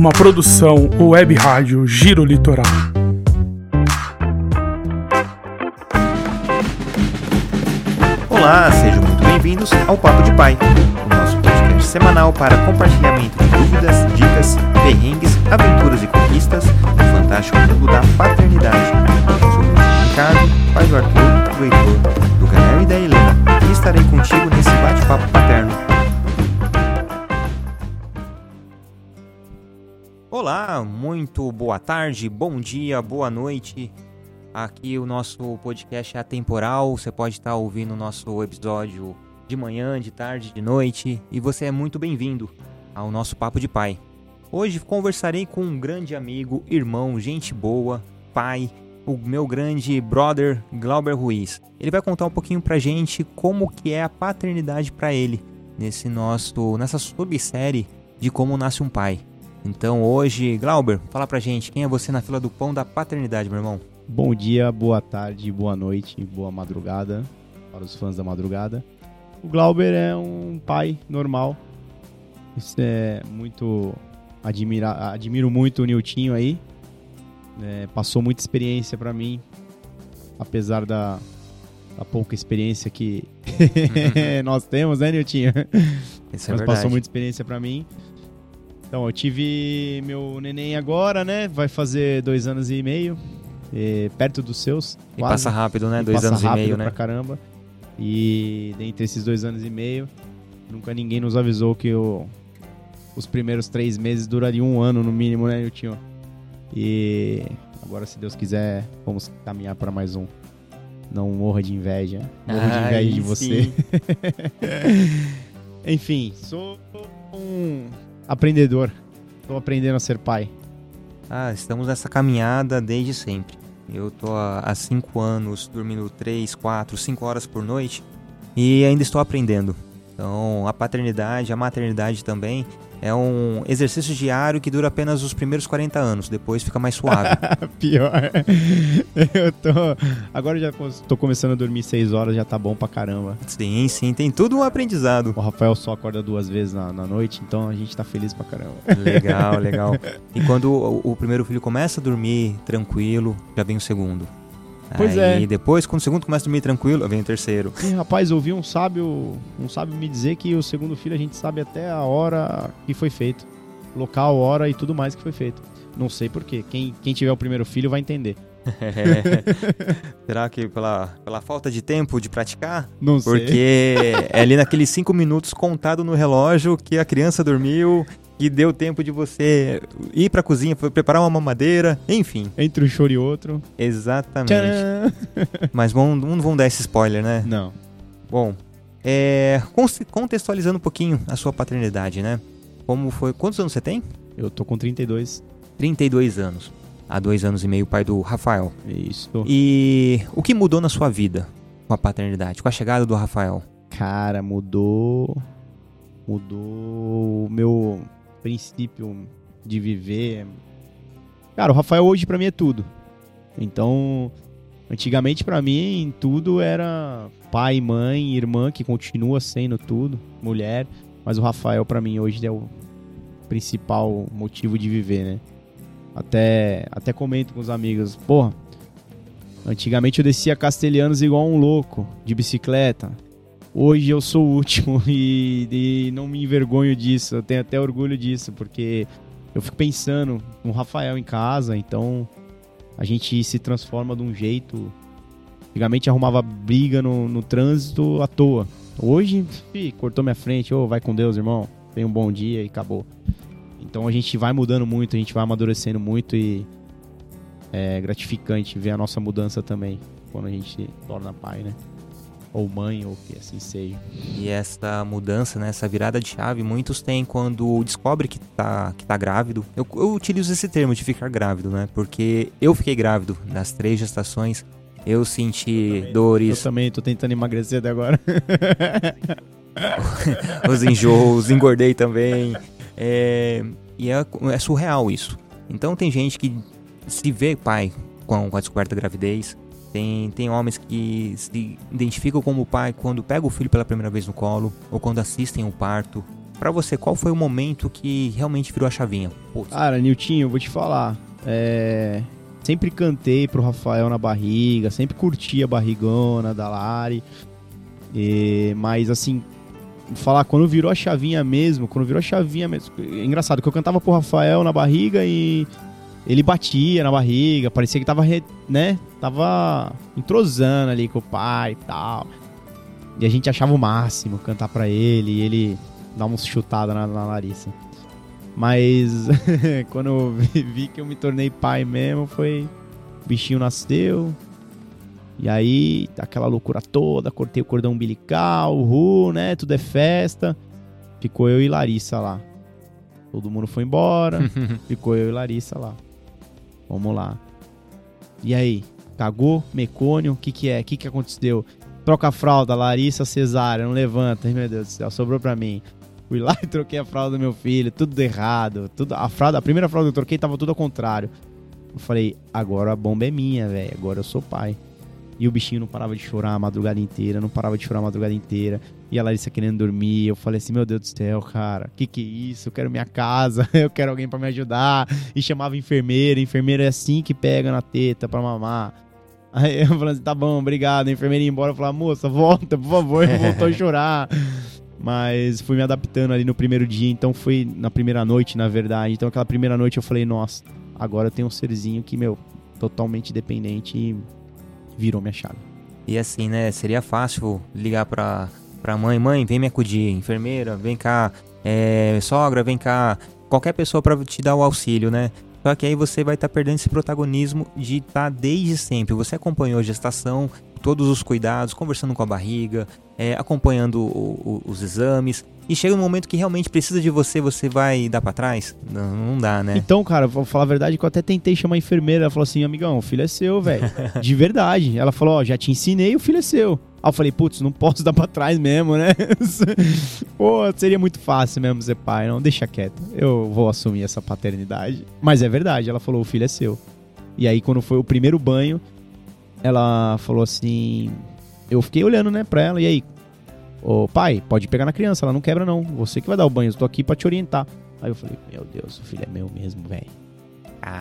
uma produção web rádio Giro Litoral. Olá, sejam muito bem-vindos ao Papo de Pai, o nosso podcast semanal para compartilhamento de dúvidas, dicas, perrengues, aventuras e conquistas no fantástico mundo da paternidade. Eu sou o Ricardo, pai do Arthur, do Heitor, do Gael e da Helena, e estarei contigo nesse bate-papo paterno. Muito boa tarde, bom dia, boa noite. Aqui o nosso podcast é atemporal, você pode estar ouvindo o nosso episódio de manhã, de tarde, de noite, e você é muito bem-vindo ao nosso Papo de Pai. Hoje conversarei com um grande amigo, irmão, gente boa, pai, o meu grande brother Glauber Ruiz. Ele vai contar um pouquinho pra gente como que é a paternidade para ele nesse nosso nessa subsérie de como nasce um pai. Então hoje, Glauber, fala pra gente, quem é você na fila do pão da paternidade, meu irmão? Bom dia, boa tarde, boa noite, boa madrugada para os fãs da madrugada. O Glauber é um pai normal. Isso é muito admira, admiro muito o Niltinho aí. É, passou muita experiência para mim, apesar da, da, pouca experiência que nós temos, né, Niltinho? Isso é Mas verdade. passou muita experiência para mim. Então, eu tive meu neném agora, né? Vai fazer dois anos e meio. É, perto dos seus. E quase. passa rápido, né? E Dois anos e rápido meio, pra né? caramba. E dentre esses dois anos e meio, nunca ninguém nos avisou que o- os primeiros três meses durariam um ano no mínimo, né, Niltinho? E agora, se Deus quiser, vamos caminhar para mais um. Não morra de inveja. Morro de inveja Ai, de você. Enfim, sou um aprendedor. Estou aprendendo a ser pai. Ah, estamos nessa caminhada desde sempre. Eu tô há cinco anos dormindo três, quatro, cinco horas por noite e ainda estou aprendendo. Então, a paternidade, a maternidade também é um exercício diário que dura apenas os primeiros 40 anos, depois fica mais suave. Pior. Eu tô. Agora eu já tô começando a dormir seis horas, já tá bom pra caramba. sim, sim, tem tudo um aprendizado. O Rafael só acorda duas vezes na, na noite, então a gente tá feliz pra caramba. Legal, legal. E quando o, o primeiro filho começa a dormir tranquilo, já vem o segundo. Pois Aí é. depois, quando o segundo começa a dormir tranquilo, vem o terceiro. E, rapaz, ouvi um sábio, um sábio me dizer que o segundo filho a gente sabe até a hora que foi feito. Local, hora e tudo mais que foi feito. Não sei porquê. Quem, quem tiver o primeiro filho vai entender. Será que pela, pela falta de tempo de praticar? Não sei. Porque é ali naqueles cinco minutos contado no relógio que a criança dormiu e deu tempo de você ir pra cozinha, foi preparar uma mamadeira, enfim. Entre um choro e outro. Exatamente. Tcharam! Mas vão, não vão dar esse spoiler, né? Não. Bom, é, contextualizando um pouquinho a sua paternidade, né? Como foi. Quantos anos você tem? Eu tô com 32. 32 anos. Há dois anos e meio, pai do Rafael. Isso. E o que mudou na sua vida com a paternidade, com a chegada do Rafael? Cara, mudou. Mudou o meu princípio de viver. Cara, o Rafael hoje pra mim é tudo. Então, antigamente pra mim tudo era pai, mãe, irmã, que continua sendo tudo, mulher. Mas o Rafael pra mim hoje é o principal motivo de viver, né? Até, até comento com os amigos, porra. Antigamente eu descia Castelhanos igual um louco, de bicicleta. Hoje eu sou o último e, e não me envergonho disso. Eu tenho até orgulho disso, porque eu fico pensando no Rafael em casa, então a gente se transforma de um jeito. Antigamente arrumava briga no, no trânsito à toa. Hoje, fi, cortou minha frente, ô, vai com Deus, irmão. Tenha um bom dia e acabou. Então a gente vai mudando muito, a gente vai amadurecendo muito e é gratificante ver a nossa mudança também quando a gente torna pai, né? Ou mãe, ou que assim seja. E essa mudança, né, essa virada de chave, muitos têm quando descobre que tá, que tá grávido. Eu, eu utilizo esse termo de ficar grávido, né? Porque eu fiquei grávido nas três gestações. Eu senti Eu dores, também tô tentando emagrecer até agora. os enjoos, engordei também. É, e é, é surreal isso. Então tem gente que se vê pai com, com a descoberta da gravidez. Tem, tem homens que se identificam como pai quando pega o filho pela primeira vez no colo ou quando assistem o parto. Pra você, qual foi o momento que realmente virou a chavinha? Putz, Cara, Niltinho, eu vou te falar. É... Sempre cantei pro Rafael na barriga, sempre curti a barrigona da Lari. E... Mas assim, falar, quando virou a chavinha mesmo, quando virou a chavinha mesmo. É engraçado que eu cantava pro Rafael na barriga e ele batia na barriga, parecia que tava, né? Tava entrosando ali com o pai e tal. E a gente achava o máximo cantar pra ele e ele dar uma chutada na, na Larissa. Mas quando eu vi, vi que eu me tornei pai mesmo, foi. O bichinho nasceu. E aí, aquela loucura toda, cortei o cordão umbilical, uhul, né? Tudo é festa. Ficou eu e Larissa lá. Todo mundo foi embora. ficou eu e Larissa lá. Vamos lá. E aí? Cagou? Mecônio? O que que é? O que que aconteceu? Troca a fralda, Larissa cesárea, não levanta. Ai, meu Deus do céu, sobrou pra mim. Fui lá e troquei a fralda do meu filho, tudo errado. Tudo, a, fralda, a primeira fralda que eu troquei tava tudo ao contrário. Eu falei, agora a bomba é minha, velho. Agora eu sou pai. E o bichinho não parava de chorar a madrugada inteira, não parava de chorar a madrugada inteira. E a Larissa querendo dormir. Eu falei assim, meu Deus do céu, cara, que que é isso? Eu quero minha casa, eu quero alguém pra me ajudar. E chamava enfermeira, enfermeira é assim que pega na teta pra mamar. Aí eu falei assim, tá bom, obrigado. A enfermeira ia embora, eu falei, moça, volta, por favor. Voltou a chorar. Mas fui me adaptando ali no primeiro dia, então foi na primeira noite, na verdade. Então aquela primeira noite eu falei, nossa, agora eu tenho um serzinho que, meu, totalmente dependente e virou minha chave. E assim, né? Seria fácil ligar pra, pra mãe: mãe, vem me acudir, enfermeira, vem cá, é, sogra, vem cá, qualquer pessoa pra te dar o auxílio, né? Só que aí você vai estar perdendo esse protagonismo de estar desde sempre. Você acompanhou a gestação, todos os cuidados, conversando com a barriga, é, acompanhando o- o- os exames. E chega um momento que realmente precisa de você, você vai dar pra trás? Não, não dá, né? Então, cara, vou falar a verdade que eu até tentei chamar a enfermeira. Ela falou assim, amigão, o filho é seu, velho. De verdade. Ela falou, ó, já te ensinei, o filho é seu. Aí eu falei, putz, não posso dar pra trás mesmo, né? Pô, seria muito fácil mesmo ser pai. Não, deixa quieto. Eu vou assumir essa paternidade. Mas é verdade, ela falou, o filho é seu. E aí, quando foi o primeiro banho, ela falou assim... Eu fiquei olhando, né, pra ela. E aí, ô pai, pode pegar na criança, ela não quebra não. Você que vai dar o banho, eu tô aqui pra te orientar. Aí eu falei, meu Deus, o filho é meu mesmo, velho.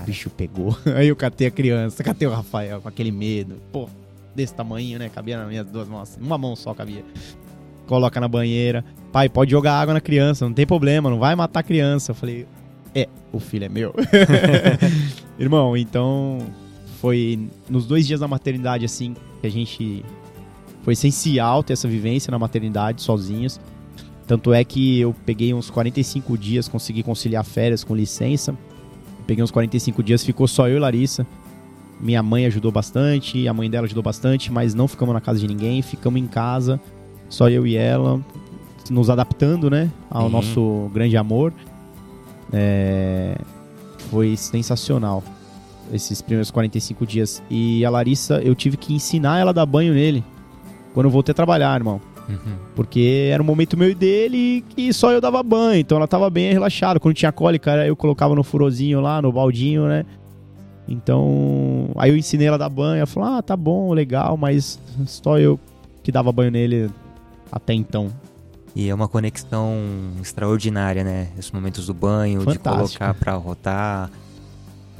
O bicho pegou. Aí eu catei a criança, catei o Rafael com aquele medo. Pô, desse tamanho, né? Cabia nas minhas duas mãos. Uma mão só cabia. Coloca na banheira. Pai, pode jogar água na criança, não tem problema, não vai matar a criança. Eu falei, é, o filho é meu. Irmão, então foi nos dois dias da maternidade, assim, que a gente. Foi essencial ter essa vivência na maternidade sozinhos. Tanto é que eu peguei uns 45 dias, consegui conciliar férias com licença. Peguei uns 45 dias, ficou só eu e Larissa. Minha mãe ajudou bastante, a mãe dela ajudou bastante, mas não ficamos na casa de ninguém, ficamos em casa, só eu e ela, nos adaptando, né, ao Uhum. nosso grande amor. É, Foi sensacional esses primeiros 45 dias. E a Larissa, eu tive que ensinar ela a dar banho nele quando eu voltei a trabalhar, irmão. uhum. Porque era um momento meu e dele que só eu dava banho. Então ela tava bem relaxada. Quando tinha cólica, eu colocava no furozinho lá, no baldinho, né? Então. Aí eu ensinei ela a dar banho. Ela falou: ah, tá bom, legal, mas só eu que dava banho nele até então. E é uma conexão extraordinária, né? Esses momentos do banho, de Fantástico. colocar pra rotar.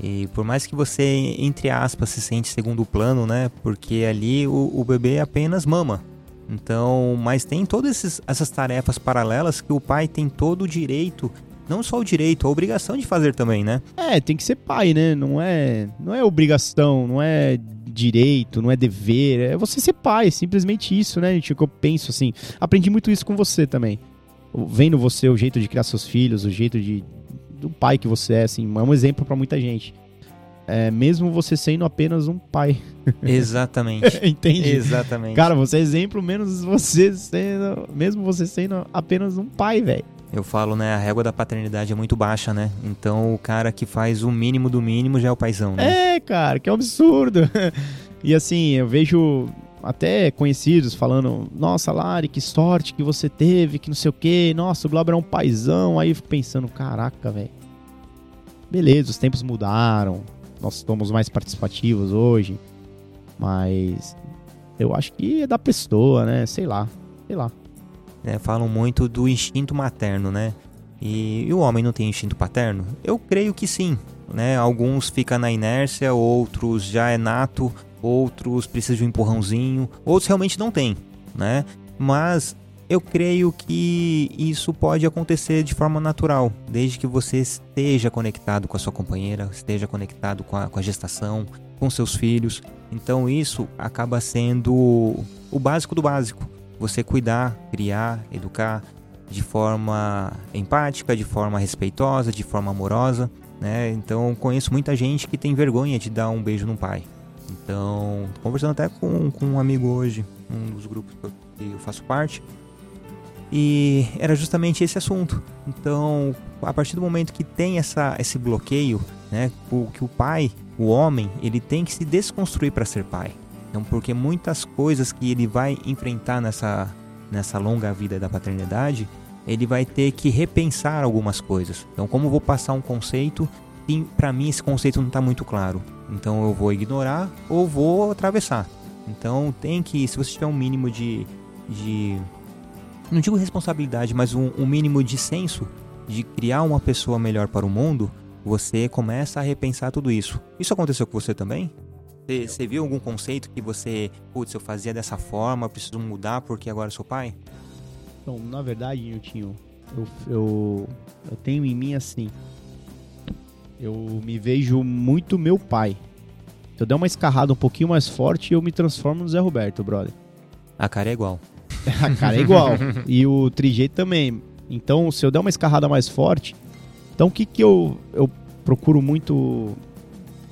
E por mais que você, entre aspas, se sente segundo plano, né? Porque ali o, o bebê apenas mama. Então, mas tem todas esses- essas tarefas paralelas que o pai tem todo o direito, não só o direito, a obrigação de fazer também, né? É, tem que ser pai, né? Não é, não é obrigação, não é direito, não é dever. É você ser pai, simplesmente isso, né, gente? Que eu penso assim. Aprendi muito isso com você também. Vendo você o jeito de criar seus filhos, o jeito de do pai que você é, assim, é um exemplo pra muita gente. É, mesmo você sendo apenas um pai, Exatamente. entende? Exatamente. Cara, você é exemplo menos você sendo, mesmo você sendo apenas um pai, velho. Eu falo, né? A régua da paternidade é muito baixa, né? Então o cara que faz o mínimo do mínimo já é o paizão, né? É, cara, que absurdo. e assim, eu vejo até conhecidos falando: Nossa, Lari, que sorte que você teve, que não sei o quê. Nossa, o Glauber é um paizão. Aí eu fico pensando: Caraca, velho. Beleza, os tempos mudaram. Nós somos mais participativos hoje. Mas eu acho que é da pessoa, né? Sei lá. Sei lá. né, falam muito do instinto materno, né? E, e, o homem não tem instinto paterno? Eu creio que sim, né? Alguns ficam na inércia, outros já é nato, outros precisam de um empurrãozinho, outros realmente não tem, né? Mas eu creio que isso pode acontecer de forma natural, desde que você esteja conectado com a sua companheira, esteja conectado com a, com a gestação, com seus filhos. Então isso acaba sendo o básico do básico. Você cuidar, criar, educar de forma empática, de forma respeitosa, de forma amorosa. Né? Então conheço muita gente que tem vergonha de dar um beijo no pai. Então, conversando até com, com um amigo hoje, um dos grupos que eu faço parte, e era justamente esse assunto. Então, a partir do momento que tem essa, esse bloqueio, né, que o pai, o homem, ele tem que se desconstruir para ser pai. Então, porque muitas coisas que ele vai enfrentar nessa, nessa longa vida da paternidade, ele vai ter que repensar algumas coisas. Então, como vou passar um conceito para mim esse conceito não está muito claro? Então, eu vou ignorar ou vou atravessar. Então, tem que, se você tiver um mínimo de, de não digo responsabilidade, mas um, um mínimo de senso de criar uma pessoa melhor para o mundo, você começa a repensar tudo isso. Isso aconteceu com você também? Você, viu algum conceito que você, putz, eu fazia dessa forma, preciso mudar porque agora sou pai? Então, na verdade, Niltinho, eu, eu, eu tenho em mim assim. Eu me vejo muito meu pai. Se eu der uma escarrada um pouquinho mais forte, eu me transformo no Zé Roberto, brother. A cara é igual. a cara é igual. e o trijeito também. Então, se eu der uma escarrada mais forte, então o que que eu, eu procuro muito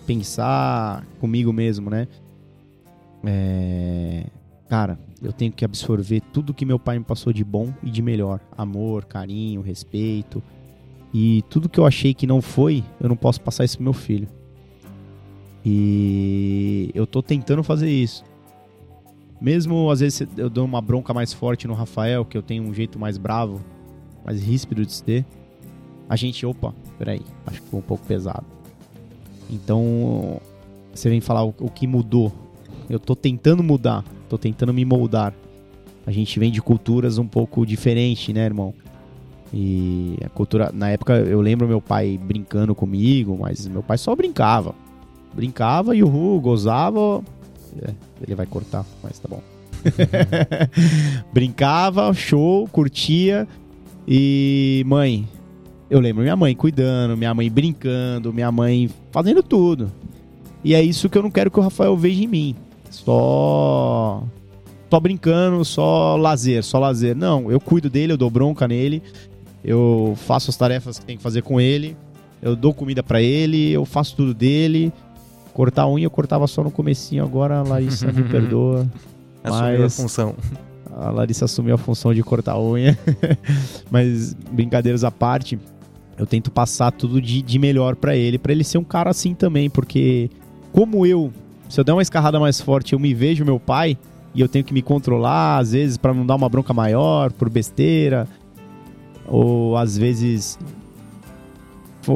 pensar comigo mesmo, né? É... Cara, eu tenho que absorver tudo que meu pai me passou de bom e de melhor. Amor, carinho, respeito. E tudo que eu achei que não foi, eu não posso passar isso pro meu filho. E eu tô tentando fazer isso. Mesmo às vezes eu dou uma bronca mais forte no Rafael, que eu tenho um jeito mais bravo, mais ríspido de ser, a gente, opa, peraí, acho que foi um pouco pesado. Então, você vem falar o, o que mudou. Eu tô tentando mudar, tô tentando me moldar. A gente vem de culturas um pouco diferentes, né, irmão? E a cultura, na época eu lembro meu pai brincando comigo, mas meu pai só brincava. Brincava e o gozava, é, ele vai cortar, mas tá bom. Brincava, show, curtia. E mãe, eu lembro minha mãe cuidando, minha mãe brincando, minha mãe fazendo tudo. E é isso que eu não quero que o Rafael veja em mim. Só só brincando, só lazer, só lazer. Não, eu cuido dele, eu dou bronca nele, eu faço as tarefas que tem que fazer com ele, eu dou comida para ele, eu faço tudo dele. Cortar a unha eu cortava só no comecinho, agora a Larissa me perdoa. Assumiu a função. A Larissa assumiu a função de cortar a unha. mas brincadeiras à parte, eu tento passar tudo de, de melhor para ele, para ele ser um cara assim também, porque como eu, se eu der uma escarrada mais forte, eu me vejo meu pai e eu tenho que me controlar, às vezes para não dar uma bronca maior por besteira, ou às vezes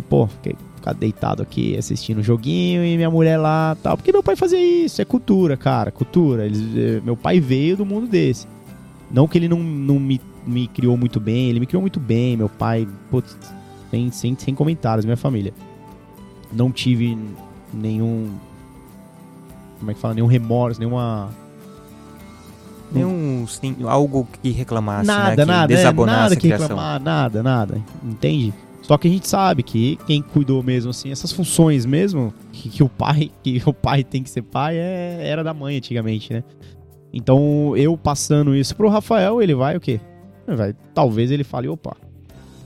pô, ficar deitado aqui assistindo o joguinho e minha mulher lá tal. Porque meu pai fazia isso, é cultura, cara, cultura. Eles, eh, meu pai veio do mundo desse. Não que ele não, não me, me criou muito bem, ele me criou muito bem. Meu pai, putz, sem, sem, sem comentários, minha família. Não tive nenhum. Como é que fala? Nenhum remorso, nenhuma. Nenhum. Sim, algo que reclamasse, nada, né? Que nada, é, nada que reclamar, nada, nada. Entende? Só que a gente sabe que quem cuidou mesmo, assim, essas funções mesmo, que, que o pai, que o pai tem que ser pai, é, era da mãe antigamente, né? Então, eu passando isso pro Rafael, ele vai o quê? Vai, talvez ele fale, opa,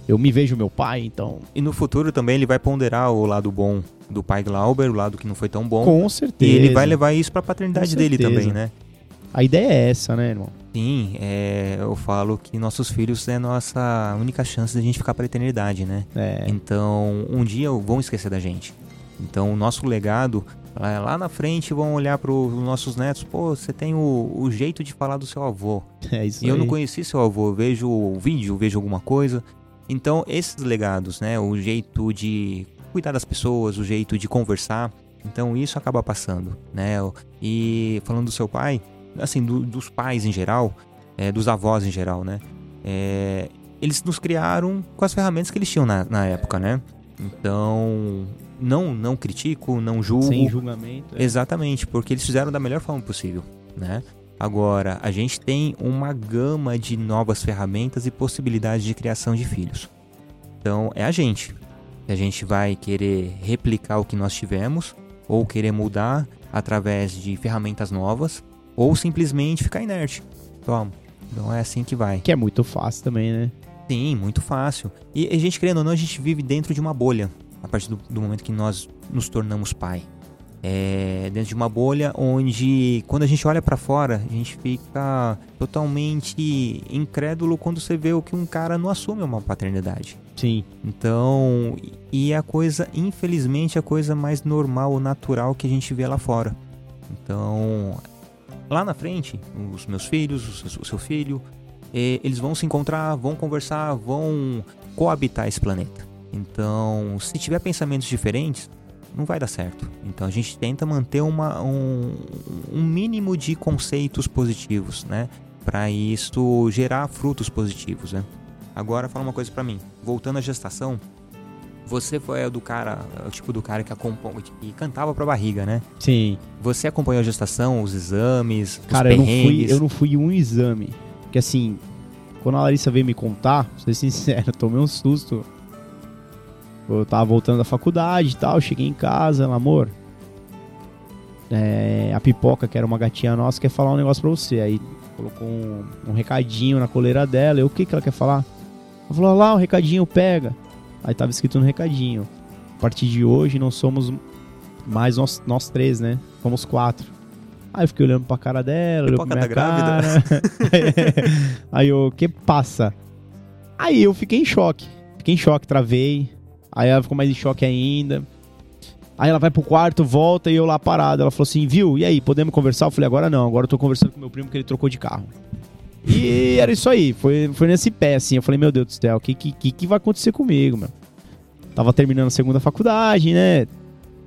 eu me vejo meu pai, então. E no futuro também ele vai ponderar o lado bom do pai Glauber, o lado que não foi tão bom. Com certeza. E ele vai levar isso pra paternidade dele também, né? A ideia é essa, né, irmão? Sim, é, eu falo que nossos filhos é nossa única chance de a gente ficar para a eternidade, né? É. Então, um dia vão esquecer da gente. Então, o nosso legado, lá na frente, vão olhar para os nossos netos: pô, você tem o, o, jeito de falar do seu avô. É isso e aí. eu não conheci seu avô, eu vejo o vídeo, vejo alguma coisa. Então, esses legados, né? O jeito de cuidar das pessoas, o jeito de conversar. Então, isso acaba passando, né? E falando do seu pai, assim, do, dos pais em geral, é, dos avós em geral, né? é, eles nos criaram com as ferramentas que eles tinham na, na época, né? Então, não, não critico, não julgo. Sem julgamento. é. Exatamente, porque eles fizeram da melhor forma possível, né? Agora, a gente tem uma gama de novas ferramentas e possibilidades de criação de filhos. Então, é a gente. A gente vai querer replicar o que nós tivemos, ou querer mudar através de ferramentas novas, ou simplesmente ficar inerte. Toma. Então é assim que vai. Que é muito fácil também, né? Sim, muito fácil. E a gente, querendo ou não, a gente vive dentro de uma bolha a partir do, do momento que nós nos tornamos pai. É dentro de uma bolha onde, quando a gente olha pra fora, a gente fica totalmente incrédulo quando você vê o que um cara não assume uma paternidade. Sim. Então, e é a coisa, infelizmente, a coisa mais normal, natural que a gente vê lá fora. Então, lá na frente, os meus filhos, o seu- filho, eh, eles vão se encontrar, vão conversar, vão coabitar esse planeta. Então, se tiver pensamentos diferentes, não vai dar certo. Então, a gente tenta manter uma, um, um mínimo de conceitos positivos, né? Para isso gerar frutos positivos, né? Agora, fala uma coisa pra mim. Voltando à gestação, você foi o do cara, o tipo do cara que, acompanha, que cantava pra barriga, né? Sim. Você acompanhou a gestação, os exames, Cara, os eu não, fui, eu não fui um exame. Porque assim, quando a Larissa veio me contar, pra ser sincero, eu tomei um susto. Eu tava voltando da faculdade e tal, cheguei em casa, ela, amor. é, a pipoca, que era uma gatinha nossa, quer falar um negócio pra você. Aí colocou um, um recadinho na coleira dela. Eu, o que, que ela quer falar? Ela falou, "Olha lá, o recadinho pega. Aí tava escrito no recadinho. A partir de hoje não somos mais nós, nós três, né? Somos quatro. Aí eu fiquei olhando pra cara dela, olhou pra minha tá cara. Aí eu, que passa? Aí eu fiquei em choque. Fiquei em choque, travei. Aí ela ficou mais em choque ainda. Aí ela vai pro quarto, volta e eu lá parado. Ela falou assim, viu? E aí, podemos conversar? Eu falei, agora não, agora eu tô conversando com meu primo que ele trocou de carro. E era isso aí, foi, foi nesse pé, assim. Eu falei, meu Deus do céu, o que, que, que, vai acontecer comigo, meu? Tava terminando a segunda faculdade, né?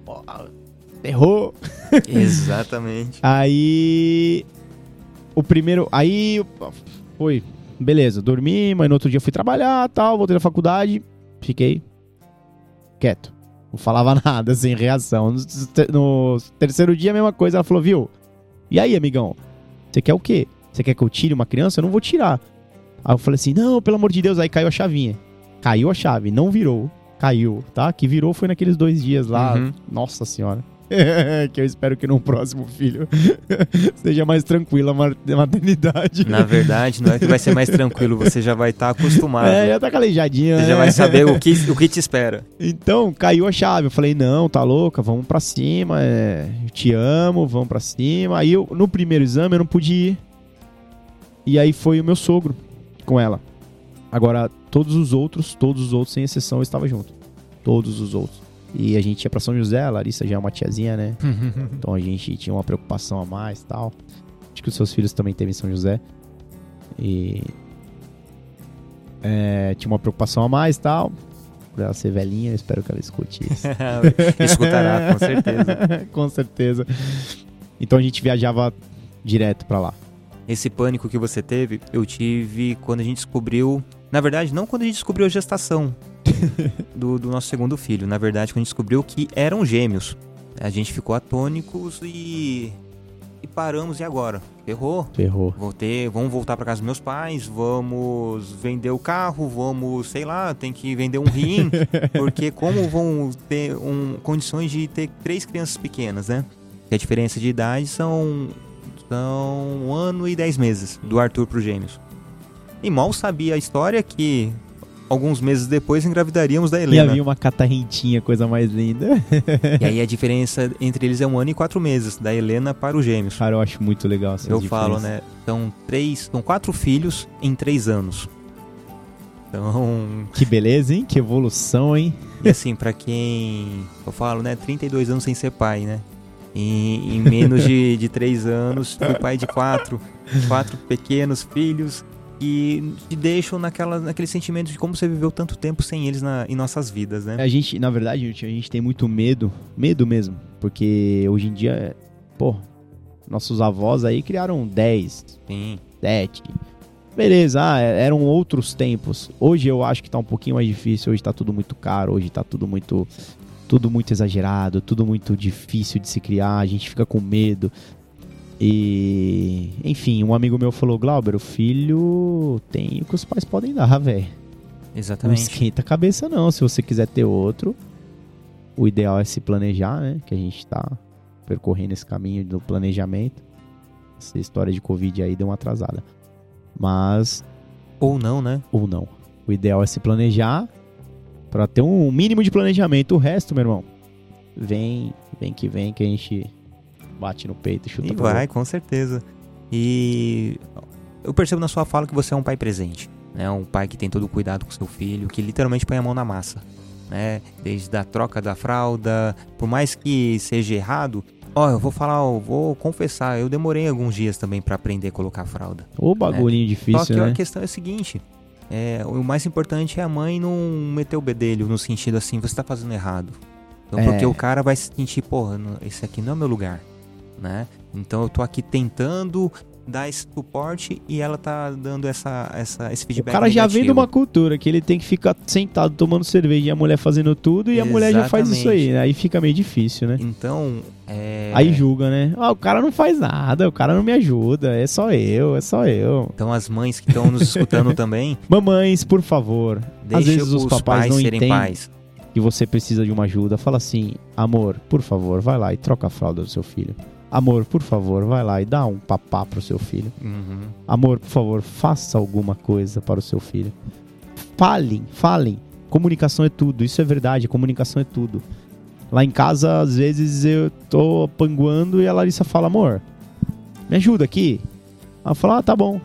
Pô, Errou. Exatamente. Aí. O primeiro. Aí. Foi. Beleza, dormi, mas no outro dia fui trabalhar tal, voltei da faculdade, fiquei quieto. Não falava nada, sem reação. No, no terceiro dia, a mesma coisa. Ela falou, viu? E aí, amigão? Você quer o quê? Você quer que eu tire uma criança? Eu não vou tirar. Aí eu falei assim, não, pelo amor de Deus. Aí caiu a chavinha. Caiu a chave, não virou. Caiu, tá? Que virou foi naqueles dois dias lá. Uhum. Nossa senhora. que eu espero que no próximo filho seja mais tranquila a maternidade. Na verdade, não é que vai ser mais tranquilo, você já vai estar acostumado. É, já tá calejadinha. Você já né? vai saber o que, o que te espera. Então, caiu a chave. Eu falei, não, tá louca, vamos pra cima. é, eu te amo, vamos pra cima. Aí, eu, no primeiro exame, eu não pude ir. E aí foi o meu sogro com ela. Agora, todos os outros, todos os outros, sem exceção, eu estava junto. Todos os outros. E a gente ia pra São José, a Larissa já é uma tiazinha, né? Então a gente tinha uma preocupação a mais tal. Acho que os seus filhos também teve em São José. E. é, tinha uma preocupação a mais tal. Por ela ser velhinha, eu espero que ela escute isso. Escutará, com certeza. Com certeza. Então a gente viajava direto pra lá. Esse pânico que você teve, eu tive quando a gente descobriu. Na verdade, não quando a gente descobriu a gestação do, do nosso segundo filho. Na verdade, quando a gente descobriu que eram gêmeos. A gente ficou atônicos e. E paramos, e agora? Ferrou? Ferrou. Vou ter, vamos voltar para casa dos meus pais, vamos vender o carro, vamos, sei lá, tem que vender um rim, porque como vão ter um, condições de ter três crianças pequenas, né? Que a diferença de idade são, são um ano e dez meses do Arthur pro Gêmeos. E mal sabia a história que alguns meses depois engravidaríamos da E Helena. havia uma catarrentinha, coisa mais linda. E aí a diferença entre eles é um ano e quatro meses, da Helena para os Gêmeos. Cara, eu acho muito legal essa Eu falo, né? São três, são quatro filhos em três anos. Então, Que beleza, hein? Que evolução, hein? e assim, pra quem. Eu falo, né? 32 anos sem ser pai, né? Em, em menos de, de três anos, fui pai de quatro, quatro pequenos filhos que te deixam naquela, naquele sentimento de como você viveu tanto tempo sem eles na, em nossas vidas, né? A gente, na verdade, a gente tem muito medo, medo mesmo, porque hoje em dia, pô, nossos avós aí criaram 10, Sim. 7. Beleza, ah, é- eram outros tempos. Hoje eu acho que tá um pouquinho mais difícil, hoje tá tudo muito caro, hoje tá tudo muito tudo muito exagerado, tudo muito difícil de se criar, a gente fica com medo. E, enfim, um amigo meu falou: "Glauber, o filho tem o que os pais podem dar, velho. Não Exatamente. esquenta a cabeça não, se você quiser ter outro, o ideal é se planejar, né? Que a gente tá percorrendo esse caminho do planejamento. Essa história de Covid aí deu uma atrasada. Mas Ou não, né? ou não. O ideal é se planejar pra ter um mínimo de planejamento. O resto, meu irmão, vem, vem que vem que a gente bate no peito e chuta E vai, com certeza. E eu percebo na sua fala que você é um pai presente, né? Um pai que tem todo o cuidado com seu filho, que literalmente põe a mão na massa, né? Desde a troca da fralda, por mais que seja errado, ó, eu vou falar, eu vou confessar, eu demorei alguns dias também pra aprender a colocar a fralda. Ô bagulhinho Só difícil, que né? a questão é a seguinte, é, o mais importante é a mãe não meter o bedelho no sentido assim, você tá fazendo errado. Então, É. porque o cara vai se sentir, porra, esse aqui não é meu lugar, né? Então eu tô aqui tentando dar esse suporte e ela tá dando essa, essa, esse O feedback cara já vem de uma cultura que ele tem que ficar sentado tomando cerveja e a mulher fazendo tudo e a mulher já faz isso aí. Exatamente. né? Aí fica meio difícil, né? Então, é... Aí julga, né? Ah, o cara não faz nada, o cara não me ajuda, é só eu, é só eu. Então as mães que estão nos escutando também, Mamães, por favor, às deixe vezes os, os papais pais não serem entendem pais. que você precisa de uma ajuda. Fala assim, amor, por favor, vai lá e troca a fralda do seu filho. Amor, por favor, vai lá e dá um papá pro seu filho. Uhum. Amor, por favor, faça alguma coisa para o seu filho. Falem, falem. Comunicação é tudo, isso é verdade, comunicação é tudo. Lá em casa, às vezes eu tô panguando e a Larissa fala, amor, me ajuda aqui. Ela fala, ah, tá bom.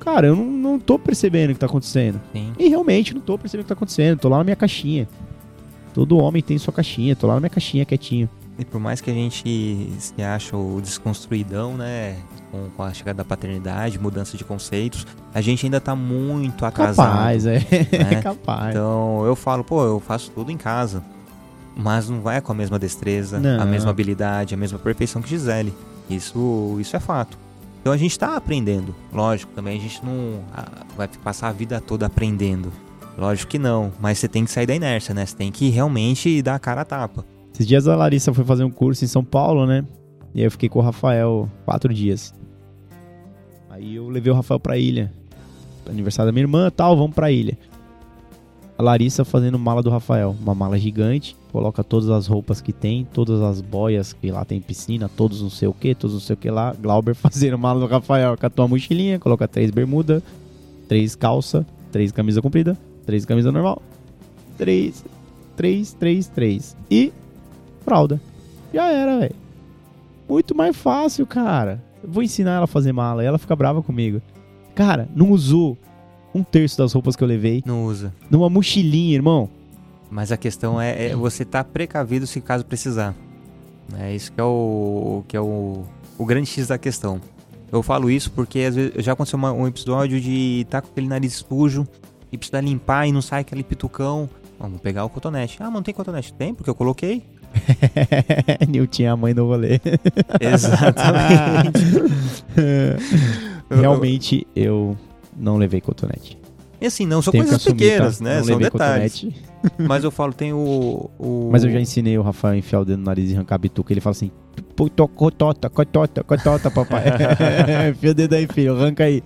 Cara, eu não, não tô percebendo o que tá acontecendo. Sim. E realmente não tô percebendo o que tá acontecendo. Tô lá na minha caixinha. Todo homem tem sua caixinha. Tô lá na minha caixinha quietinho. E por mais que a gente se ache o desconstruidão, né? Com, a chegada da paternidade, mudança de conceitos, a gente ainda tá muito atrasado. Capaz, é. né? Capaz. Então eu falo, pô, eu faço tudo em casa. Mas não vai com a mesma destreza, Não. a mesma habilidade, a mesma perfeição que Gisele. Isso, isso é fato. Então a gente tá aprendendo. Lógico, também a gente não vai passar a vida toda aprendendo. Lógico que não. Mas você tem que sair da inércia, né? Você tem que realmente dar a cara a tapa. Esses dias a Larissa foi fazer um curso em São Paulo, né? E aí eu fiquei com o Rafael quatro dias. Aí eu levei o Rafael pra ilha. Aniversário da minha irmã tal, vamos pra ilha. A Larissa fazendo mala do Rafael. Uma mala gigante. Coloca todas as roupas que tem, todas as boias que lá tem piscina, todos não sei o que, todos não sei o que lá. Glauber fazendo mala do Rafael. Catou a mochilinha, coloca três bermuda, três calça, três camisa comprida, três camisa normal, três, três, três, três. E fralda. Já era, velho. Muito mais fácil, cara. Eu vou ensinar ela a fazer mala e ela fica brava comigo. Cara, não usou um terço das roupas que eu levei Não usa. numa mochilinha, irmão. Mas a questão é, é você tá precavido se caso precisar. É isso que é o que é o, o grande X da questão. Eu falo isso porque às vezes já aconteceu uma- um episódio de estar com aquele nariz sujo e precisa limpar e não sai aquele pitucão. Vamos pegar o cotonete. Ah, mas não tem cotonete? Tem, porque eu coloquei. Nilton é a mãe do rolê. Exatamente. Realmente, eu não levei cotonete. E assim, não são Tenho coisas assumir, pequenas, tá? né? Não São detalhes. Mas eu falo, tem o. o... Mas eu já ensinei o Rafael a enfiar o dedo no nariz e arrancar a bituca. Ele fala assim: "Puto, cotota, cotota, cotota, papai. Enfia o dedo aí, filho, arranca aí.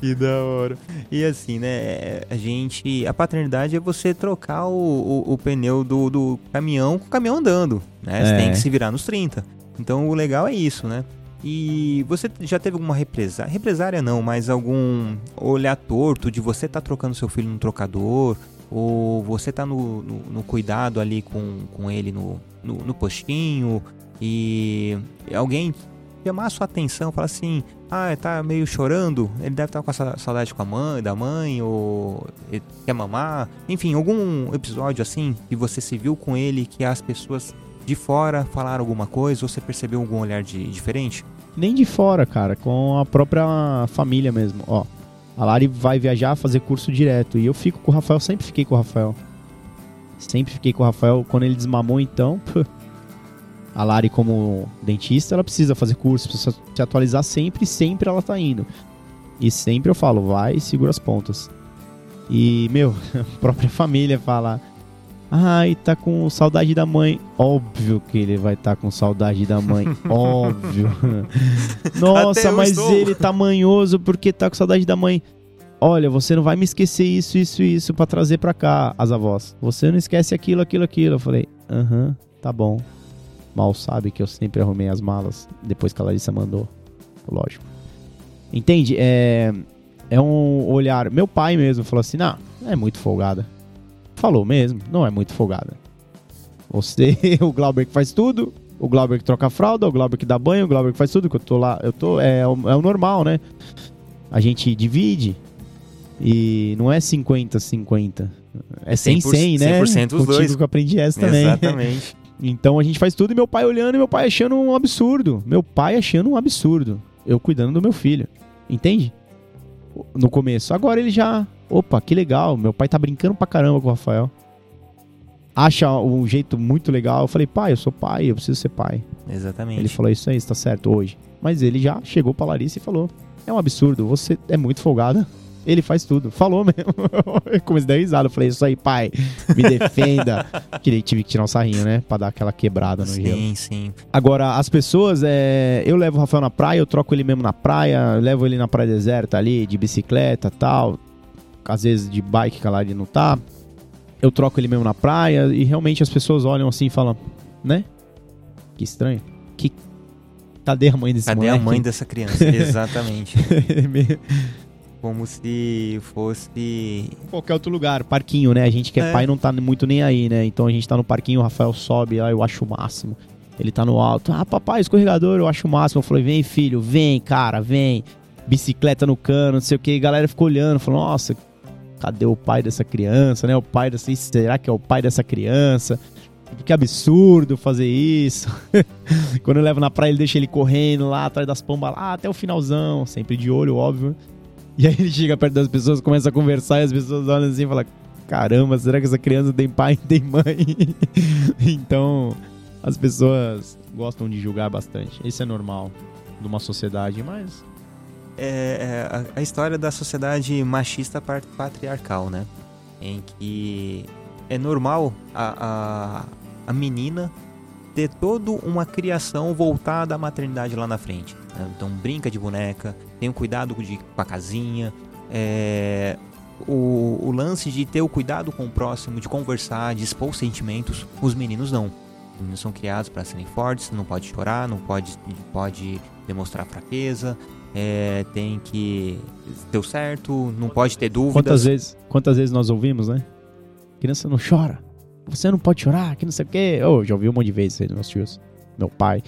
Que da hora. E assim, né? A gente. A paternidade é você trocar o, o, o pneu do, do caminhão com o caminhão andando. Né? Você É. tem que se virar nos 30. Então o legal é isso, né? E você já teve alguma represária? Represária não, mas algum olhar torto de você tá trocando seu filho no trocador? Ou você tá no, no, no cuidado ali com, com ele no, no, no postinho e alguém chamar a sua atenção, falar assim, ah, tá meio chorando, ele deve estar com essa saudade com a mãe, da mãe, ou quer mamar. Enfim, algum episódio assim que você se viu com ele que as pessoas de fora falaram alguma coisa ou você percebeu algum olhar de, diferente? Nem de fora, cara, com a própria família mesmo. Ó, a Lari vai viajar, fazer curso direto. E eu fico com o Rafael, sempre fiquei com o Rafael. Sempre fiquei com o Rafael. Quando ele desmamou, então. A Lari, como dentista, ela precisa fazer curso, precisa se atualizar sempre sempre ela tá indo. E sempre eu falo, vai e segura as pontas. E, meu, a própria família fala, ai, tá com saudade da mãe. Óbvio que ele vai estar tá com saudade da mãe, óbvio. Nossa, mas estou. ele tá manhoso porque tá com saudade da mãe. Olha, você não vai me esquecer isso, isso, isso para trazer para cá, as avós. Você não esquece aquilo, aquilo, aquilo. Eu falei, aham, tá bom. Mal sabe que eu sempre arrumei as malas depois que a Larissa mandou. Lógico. Entende? É, é um olhar. Meu pai mesmo falou assim: não, é muito folgada. Falou mesmo, não é muito folgada. Você, o Glauber que faz tudo, o Glauber que troca a fralda, o Glauber que dá banho, o Glauber que faz tudo, que eu tô lá, eu tô, é, é, o, é o normal, né? A gente divide e não é 50-50. É 100-100, né? 100% os Contigo dois. que eu aprendi essa também. Exatamente. Então a gente faz tudo e meu pai olhando e meu pai achando um absurdo. Meu pai achando um absurdo. Eu cuidando do meu filho. Entende? No começo. Agora ele já. Opa, que legal. Meu pai tá brincando pra caramba com o Rafael. Acha um jeito muito legal. Eu falei, pai, eu sou pai, eu preciso ser pai. Exatamente. Ele falou, isso aí, está certo hoje. Mas ele já chegou pra Larissa e falou: É um absurdo, você é muito folgada. Ele faz tudo. Falou mesmo. eu comecei a dar risada. Eu falei, isso aí, pai, me defenda. que tive que tirar um sarrinho, né? Pra dar aquela quebrada no sim, gelo. Sim, sim. Agora, as pessoas, é... eu levo o Rafael na praia, eu troco ele mesmo na praia, levo ele na praia deserta ali, de bicicleta tal. Às vezes de bike, que lá ele não tá. Eu troco ele mesmo na praia e realmente as pessoas olham assim e falam, né? Que estranho. Que Cadê a mãe desse Cadê moleque? a mãe dessa criança? Exatamente como se fosse. Qualquer outro lugar, parquinho, né? A gente que é, é, pai não tá muito nem aí, né? Então a gente tá no parquinho, o Rafael sobe lá, eu acho o máximo. Ele tá no alto. Ah, papai, escorregador, eu acho o máximo. Eu falei, vem, filho, vem, cara, vem. Bicicleta no cano, não sei o que. A galera ficou olhando, falou, nossa, cadê o pai dessa criança, né? O pai dessa. Será que é o pai dessa criança? Que absurdo fazer isso. Quando eu levo na praia, ele deixa ele correndo lá atrás das pombas lá até o finalzão. Sempre de olho, óbvio. E aí ele chega perto das pessoas, começa a conversar e as pessoas olham assim e falam: Caramba, será que essa criança tem pai e tem mãe? então, as pessoas gostam de julgar bastante. Isso é normal de uma sociedade, mas. É, é a, história da sociedade machista patriarcal, né? Em que é normal a, a, a menina ter toda uma criação voltada à maternidade lá na frente. Né? Então brinca de boneca, tem o cuidado de, com a casinha, é, o, o, lance de ter o cuidado com o próximo, de conversar, de expor sentimentos, os meninos não. Os meninos são criados para serem fortes, não pode chorar, não pode, pode demonstrar fraqueza, é, tem que deu certo, não pode ter dúvidas. Quantas vezes, quantas vezes nós ouvimos, né? Criança não chora. Você não pode chorar, que não sei o quê. Oh, já ouvi um monte de vezes dos meus tios. Meu pai.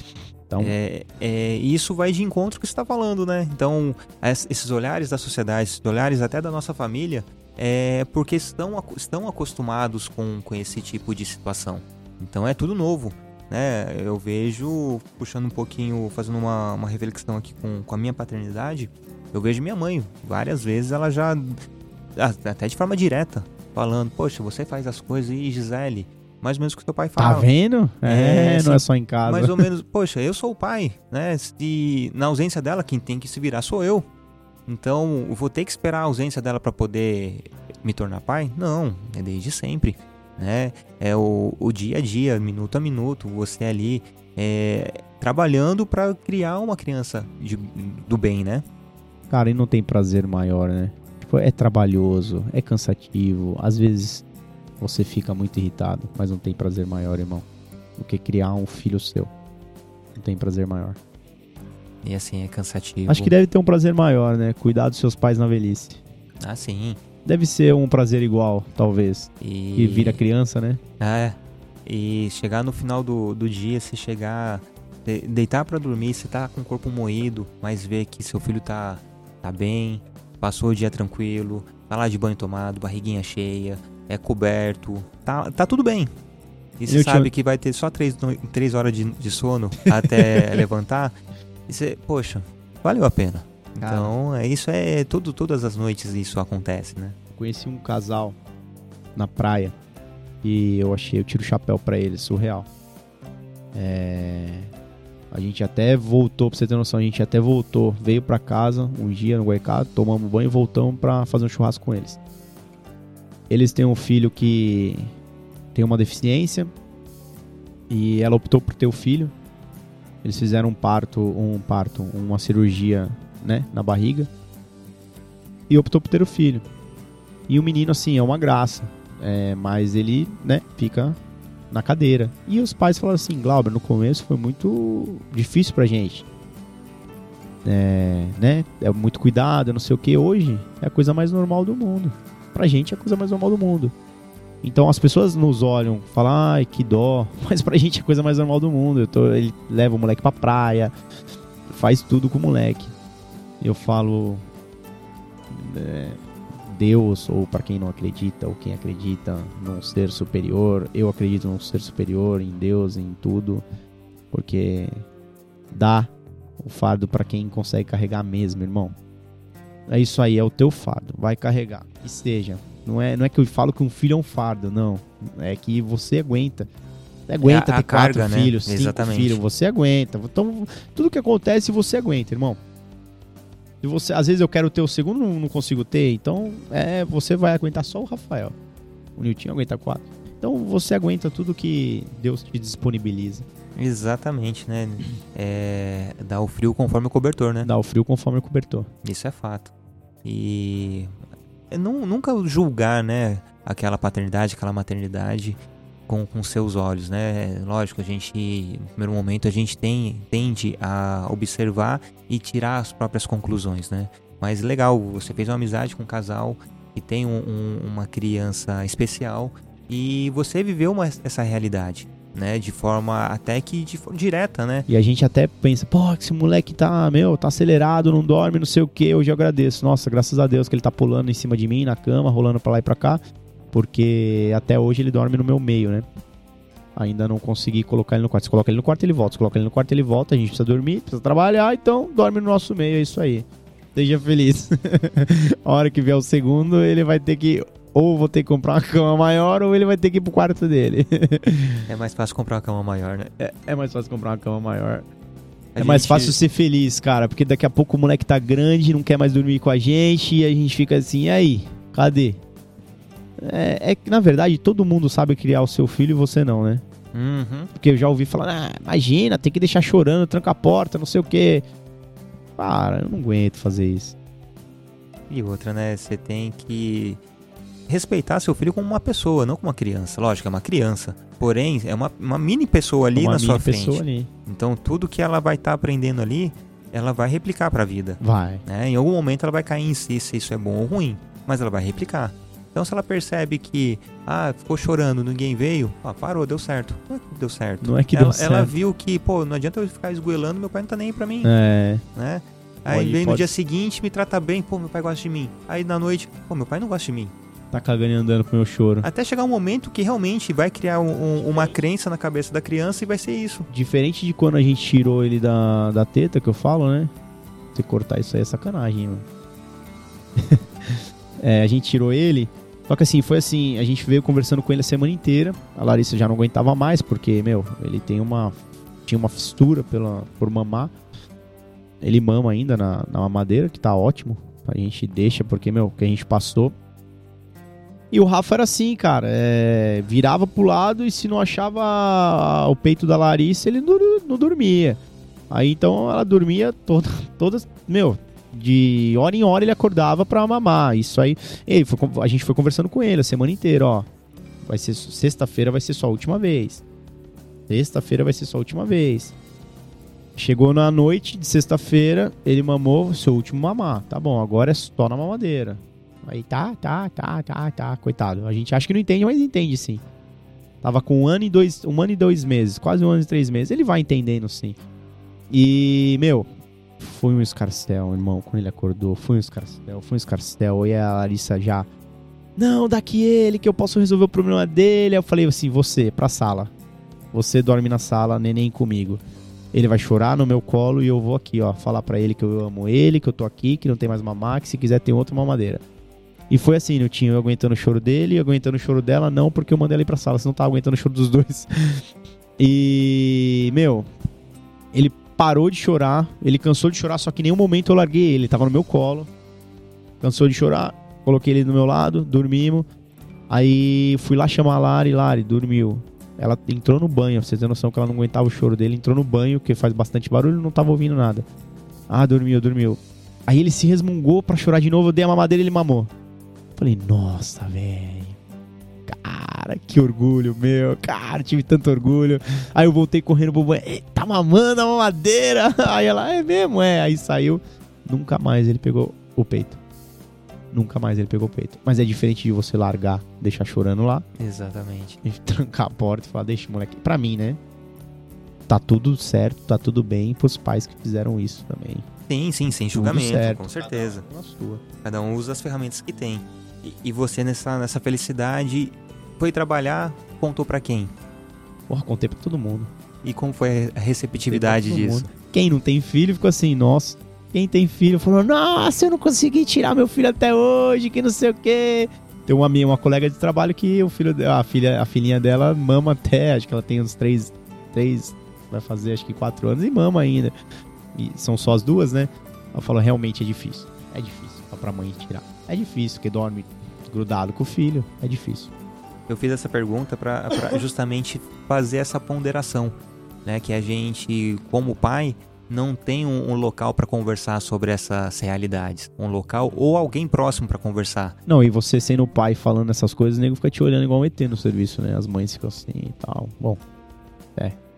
Então... É, é, isso vai de encontro com o que você está falando, né? Então, esses olhares da sociedade, esses olhares até da nossa família, é porque estão, estão acostumados com, com esse tipo de situação. Então é tudo novo. Né? Eu vejo, puxando um pouquinho, fazendo uma, uma reflexão aqui com, com a minha paternidade, eu vejo minha mãe, várias vezes ela já, até de forma direta, falando: Poxa, você faz as coisas e Gisele, mais ou menos o que seu pai fala. Tá vendo? É, é não é só em casa. Mais ou menos, poxa, eu sou o pai, né? Se na ausência dela, quem tem que se virar sou eu. Então, eu vou ter que esperar a ausência dela para poder me tornar pai? Não, é desde sempre, né? É o, o dia a dia, minuto a minuto, você ali é, trabalhando para criar uma criança de, do bem, né? Cara, e não tem prazer maior, né? Tipo, é trabalhoso, é cansativo, às vezes você fica muito irritado, mas não tem prazer maior, irmão, do que criar um filho seu. Não tem prazer maior. E assim, é cansativo. Acho que deve ter um prazer maior, né? Cuidar dos seus pais na velhice. Ah, sim. Deve ser um prazer igual, talvez. E, e vira criança, né? É. E chegar no final do, do dia, se chegar. Deitar para dormir, você tá com o corpo moído, mas ver que seu filho tá, tá bem, passou o dia tranquilo, tá lá de banho tomado, barriguinha cheia, é coberto, tá, tá tudo bem. E você sabe que vai ter só três, três horas de, de sono até levantar. E você, poxa, valeu a pena. Então, é, isso é tudo, todas as noites isso acontece, né? Conheci um casal na praia e eu achei, eu tiro o chapéu para eles, surreal. É... A gente até voltou, pra você ter noção, a gente até voltou, veio pra casa um dia no Guaicado, tomamos banho e voltamos pra fazer um churrasco com eles. Eles têm um filho que tem uma deficiência e ela optou por ter o filho. Eles fizeram um parto, um parto, uma cirurgia, né, na barriga e optou por ter o filho. E o menino assim é uma graça, é, mas ele, né, fica na cadeira. E os pais falaram assim, Glauber, no começo foi muito difícil pra gente. É, né? É muito cuidado, não sei o que. Hoje é a coisa mais normal do mundo. Pra gente é a coisa mais normal do mundo. Então as pessoas nos olham, falam, ai, que dó. Mas pra gente é a coisa mais normal do mundo. Tô, ele leva o moleque pra praia, faz tudo com o moleque. Eu falo. É, Deus, ou para quem não acredita, ou quem acredita num ser superior, eu acredito num ser superior, em Deus, em tudo, porque dá o fardo para quem consegue carregar mesmo, irmão. É isso aí, é o teu fardo, vai carregar, que seja. Não é, não é que eu falo que um filho é um fardo, não. É que você aguenta. Você aguenta É a- a ter quatro carga, né? filhos, cinco Exatamente. filhos, você aguenta. Então, tudo que acontece, você aguenta, irmão. Você, às vezes eu quero ter o segundo, não, não consigo ter, então é, você vai aguentar só o Rafael. O Nilton aguenta quatro. Então você aguenta tudo que Deus te disponibiliza. Exatamente, né? É, dá o frio conforme o cobertor, né? Dá o frio conforme o cobertor. Isso é fato. E nu- nunca julgar, né, aquela paternidade, aquela maternidade com, com seus olhos, né? Lógico, a gente, no primeiro momento, a gente tem, tende a observar e tirar as próprias conclusões, né? Mas legal, você fez uma amizade com um casal que tem um- um- uma criança especial e você viveu uma- essa realidade, né? De forma até que de direta, né? E a gente até pensa, pô, esse moleque tá, meu, tá acelerado, não dorme, não sei o que. Hoje eu agradeço. Nossa, graças a Deus que ele tá pulando em cima de mim, na cama, rolando pra lá e pra cá. Porque até hoje ele dorme no meu meio, né? Ainda não consegui colocar ele no quarto. Se coloca ele no quarto, ele volta. Se coloca ele no quarto, ele volta. A gente precisa dormir, precisa trabalhar, então dorme no nosso meio, é isso aí. Seja feliz. a hora que vier o segundo, ele vai ter que. Ou vou ter que comprar uma cama maior, ou ele vai ter que ir pro quarto dele. É mais fácil comprar uma cama maior, né? é, é mais fácil comprar uma cama maior. A É mais gente- fácil ser feliz, cara, porque daqui a pouco o moleque tá grande, não quer mais dormir com a gente e a gente fica assim, e aí? Cadê? É, é que na verdade todo mundo sabe criar o seu filho e você não, né? Uhum. Porque eu já ouvi falar, ah, imagina, tem que deixar chorando, tranca a porta, não sei o quê. Cara, eu não aguento fazer isso. E outra, né? Você tem que respeitar seu filho como uma pessoa, não como uma criança. Lógico, é uma criança. Porém, é uma, uma mini pessoa ali Uma na sua frente. pessoa ali. Então, tudo que ela vai estar aprendendo ali, ela vai replicar pra vida. Vai. Né? Em algum momento ela vai cair em si se isso é bom ou ruim, mas ela vai replicar. Então, se ela percebe que, ah, ficou chorando, ninguém veio, ah, parou, deu certo. Não é que deu certo. Não é que ela, deu certo. ela viu que, pô, não adianta eu ficar esgoelando, meu pai não tá nem aí pra mim É, né? Aí Pode- vem no pode- dia seguinte, me trata bem, pô, meu pai gosta de mim. Aí na noite, pô, meu pai não gosta de mim. tá cagando e andando pro meu choro. Até chegar um momento que realmente vai criar um- um- uma crença na cabeça da criança e vai ser isso. Diferente de quando a gente tirou ele da, da teta, que eu falo, né? Você cortar isso aí é sacanagem, mano. É, a gente tirou ele. Só que assim, foi assim, a gente veio conversando com ele a semana inteira. A Larissa já não aguentava mais, porque, meu, ele tem uma. Tinha uma fistura pela, por mamar. Ele mama ainda na, na mamadeira, que tá ótimo. A gente deixa, porque, meu, que a gente passou. E o Rafa era assim, cara. é, virava pro lado e se não achava o peito da Larissa, ele não, não dormia. Aí então ela dormia toda, todas. Meu, de hora em hora ele acordava pra mamar. Isso aí. Ele foi a gente foi conversando com ele a semana inteira, ó. Vai ser sexta-feira vai ser só a última vez. Sexta-feira vai ser só a última vez. Chegou na noite de sexta-feira, ele mamou seu último mamar. Tá bom, agora é só na mamadeira. Aí tá, tá, tá, tá, tá, coitado. A gente acha que não entende, mas entende sim. Tava com um ano e dois, um ano e dois meses, quase um ano e três meses. Ele vai entendendo sim. E, meu, foi um escarcel, irmão, quando ele acordou. Foi um escarcel, foi um escarcel. E a Larissa já. Não, daqui ele, que eu posso resolver o problema dele. Aí eu falei assim: você, pra sala. Você dorme na sala, neném comigo. Ele vai chorar no meu colo e eu vou aqui, ó, falar pra ele que eu amo ele, que eu tô aqui, que não tem mais mamar, que se quiser tem outra mamadeira. E foi assim, não tinha eu aguentando o choro dele, eu aguentando o choro dela, não, porque eu mandei ela ir pra sala, senão tava aguentando o choro dos dois. E, meu, Ele parou de chorar, ele cansou de chorar, só que em nenhum momento eu larguei ele, tava no meu colo. Cansou de chorar, coloquei ele do meu lado, dormimos. Aí fui lá chamar a Lari, Lari, dormiu. Ela entrou no banho, pra você ter noção que ela não aguentava o choro dele, entrou no banho, que faz bastante barulho, não tava ouvindo nada. Ah, dormiu, dormiu. Aí ele se resmungou pra chorar de novo, eu dei a mamadeira e ele mamou. Falei, nossa, velho. Cara, que orgulho meu. Cara, tive tanto orgulho. Aí eu voltei correndo pro banho. Ei, tá mamando a mamadeira. Aí ela, é mesmo, é. Aí saiu. Nunca mais ele pegou o peito. Nunca mais ele pegou o peito. Mas é diferente de você largar, deixar chorando lá. Exatamente. E trancar a porta e falar, deixa o moleque. Pra mim, né? Tá tudo certo, tá tudo bem pros pais que fizeram isso também. Sim, sim, sem julgamento, com certeza. Cada um. Cada um usa as ferramentas que tem. E, e você nessa, nessa felicidade foi trabalhar, contou pra quem? Porra, contei pra todo mundo. E como foi a receptividade disso? mundo. Quem não tem filho ficou assim, nossa. Quem tem filho falou, nossa, eu não consegui tirar meu filho até hoje, que não sei o quê. Tem uma minha, uma colega de trabalho que o filho, a filha, a filhinha dela mama até, acho que ela tem uns três, três, vai fazer acho que quatro anos e mama ainda. E são só as duas, né? Ela falou, realmente é difícil. É difícil só pra mãe tirar. É difícil, porque dorme grudado com o filho, é difícil. Eu fiz essa pergunta pra pra justamente fazer essa ponderação, né? Que a gente, como pai, não tem um, um local pra conversar sobre essas realidades. Um local ou alguém próximo pra conversar. Não, e você sendo pai falando essas coisas, o nego fica te olhando igual um ET no serviço, né? As mães ficam assim e tal. Bom,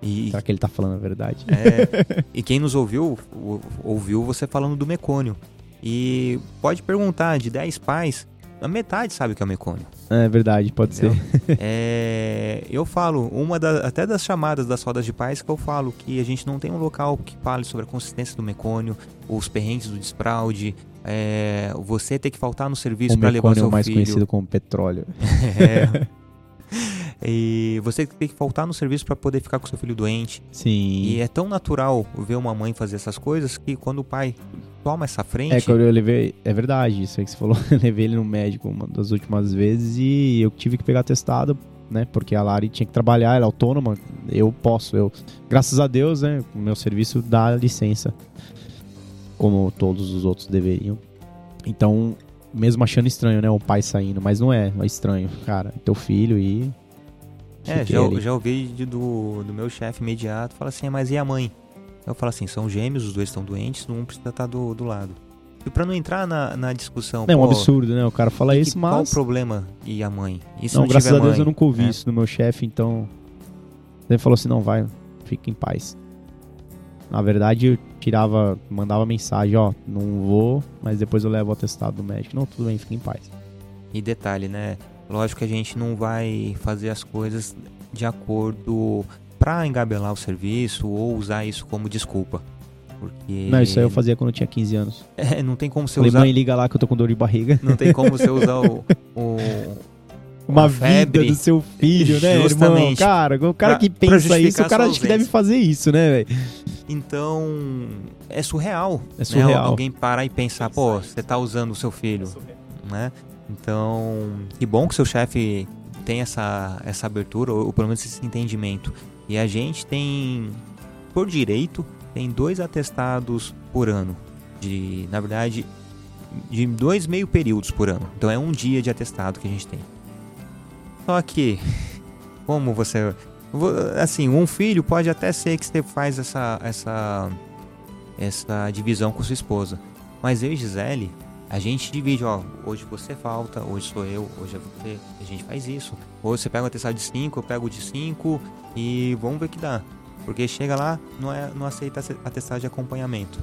E, será que ele tá falando a verdade? É, e quem nos ouviu, ou- ouviu você falando do mecônio. E pode perguntar, de 10 pais, a metade sabe o que é o mecônio. É, verdade, pode ser. Entendeu? É, eu falo, uma da- até das chamadas das rodas de pais que eu falo que a gente não tem um local que fale sobre a consistência do mecônio, os perrengues do desfraude, é, você ter que faltar no serviço O para levar o mecônio seu mais filho. conhecido como petróleo. É. E você tem que faltar no serviço para poder ficar com seu filho doente. Sim. E é tão natural ver uma mãe fazer essas coisas que quando o pai toma essa frente. É, quando eu levei. É verdade, isso aí que você falou. Eu levei ele no médico uma das últimas vezes e eu tive que pegar testado, né? Porque a Lari tinha que trabalhar, ela é autônoma. Eu posso, eu. Graças a Deus, né? O meu serviço dá licença. Como todos os outros deveriam. Então, mesmo achando estranho, né? O pai saindo, mas não é, é estranho, cara. É teu filho e. É, já, já ouvi do, do meu chefe imediato, fala assim, "Ah, mas e a mãe? Eu falo assim, são gêmeos, os dois estão doentes, um precisa estar do, do lado. E pra não entrar na, na discussão, É um absurdo, né? O cara fala que- isso, qual o mas. problema e a mãe? E se Não, não, graças a Deus mãe? eu nunca ouvi É. isso do meu chefe, então. Ele falou assim: não, vai, fica em paz. Na verdade, eu tirava, mandava mensagem: ó, não vou, mas depois eu levo o atestado do médico. Não, tudo bem, fica em paz. E detalhe, né? Lógico que a gente não vai fazer as coisas de acordo pra engabelar o serviço ou usar isso como desculpa. Porque. Não, isso aí eu fazia quando eu tinha 15 anos. É, não tem como você Falei, usar. mãe, liga lá que eu tô com dor de barriga. Não tem como você usar o. o Uma a vida febre. do seu filho, né, irmão? Justamente. Cara, o cara Pra- que pensa isso, o cara acho que deve fazer isso, né, velho? Então, é surreal. É né? surreal. Alguém parar e pensar, pô, você tá usando o seu filho, né? Então, que bom que seu chefe tem essa, essa abertura, ou, ou pelo menos esse entendimento. E a gente tem, por direito, tem dois atestados por ano. De, na verdade, de dois meio períodos por ano. Então é um dia de atestado que a gente tem. Só que, como você. vo- Assim, um filho pode até ser que você faz essa, essa, essa divisão com sua esposa. Mas eu e Gisele, a gente divide, ó. Hoje você falta, hoje sou eu, hoje é você. A gente faz isso. Hoje você pega um atestado de 5, eu pego o de 5 e vamos ver o que dá. Porque chega lá, não, é, não aceita ace- atestado de acompanhamento.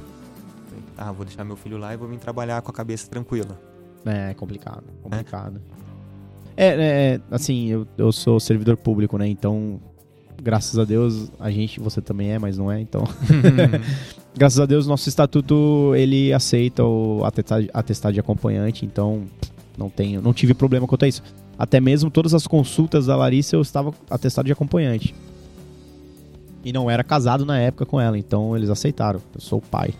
Ah, vou deixar meu filho lá e vou vir trabalhar com a cabeça tranquila. É, complicado, complicado. É, é, é, assim, eu, eu sou servidor público, né? Então, graças a Deus, a gente, você também é, mas não é, então. graças a Deus, nosso estatuto, ele aceita o atestado, atestado de acompanhante, então não tenho, não tive problema quanto a isso. Até mesmo todas as consultas da Larissa eu estava atestado de acompanhante. E não era casado na época com ela, então eles aceitaram. Eu sou o pai.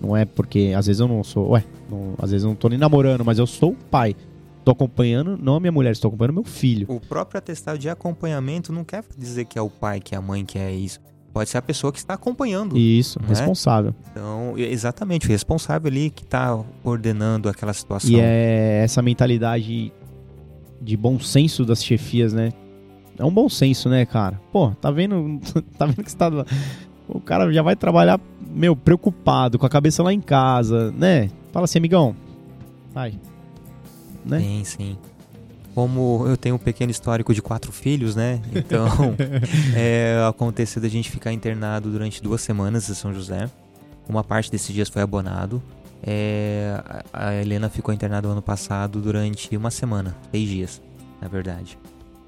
Não é porque às vezes eu não sou, ué, não- às vezes eu não tô nem namorando, mas eu sou o pai. Tô acompanhando, não a minha mulher, estou acompanhando meu filho. O próprio atestado de acompanhamento não quer dizer que é o pai, que é a mãe, que é isso. pode ser a pessoa que está acompanhando. Isso, Né? responsável. Então, exatamente, o responsável ali que está coordenando aquela situação. E é essa mentalidade de bom senso das chefias, né? É um bom senso, né, cara? Pô, tá vendo, tá vendo que você tá... O cara já vai trabalhar, meu, preocupado, com a cabeça lá em casa, né? Fala assim, amigão, vai. Né? Sim, sim. Como eu tenho um pequeno histórico de quatro filhos, né? Então, é, aconteceu da gente ficar internado durante duas semanas em São José. Uma parte desses dias foi abonado. É, a Helena ficou internada ano passado durante uma semana, seis dias, na verdade.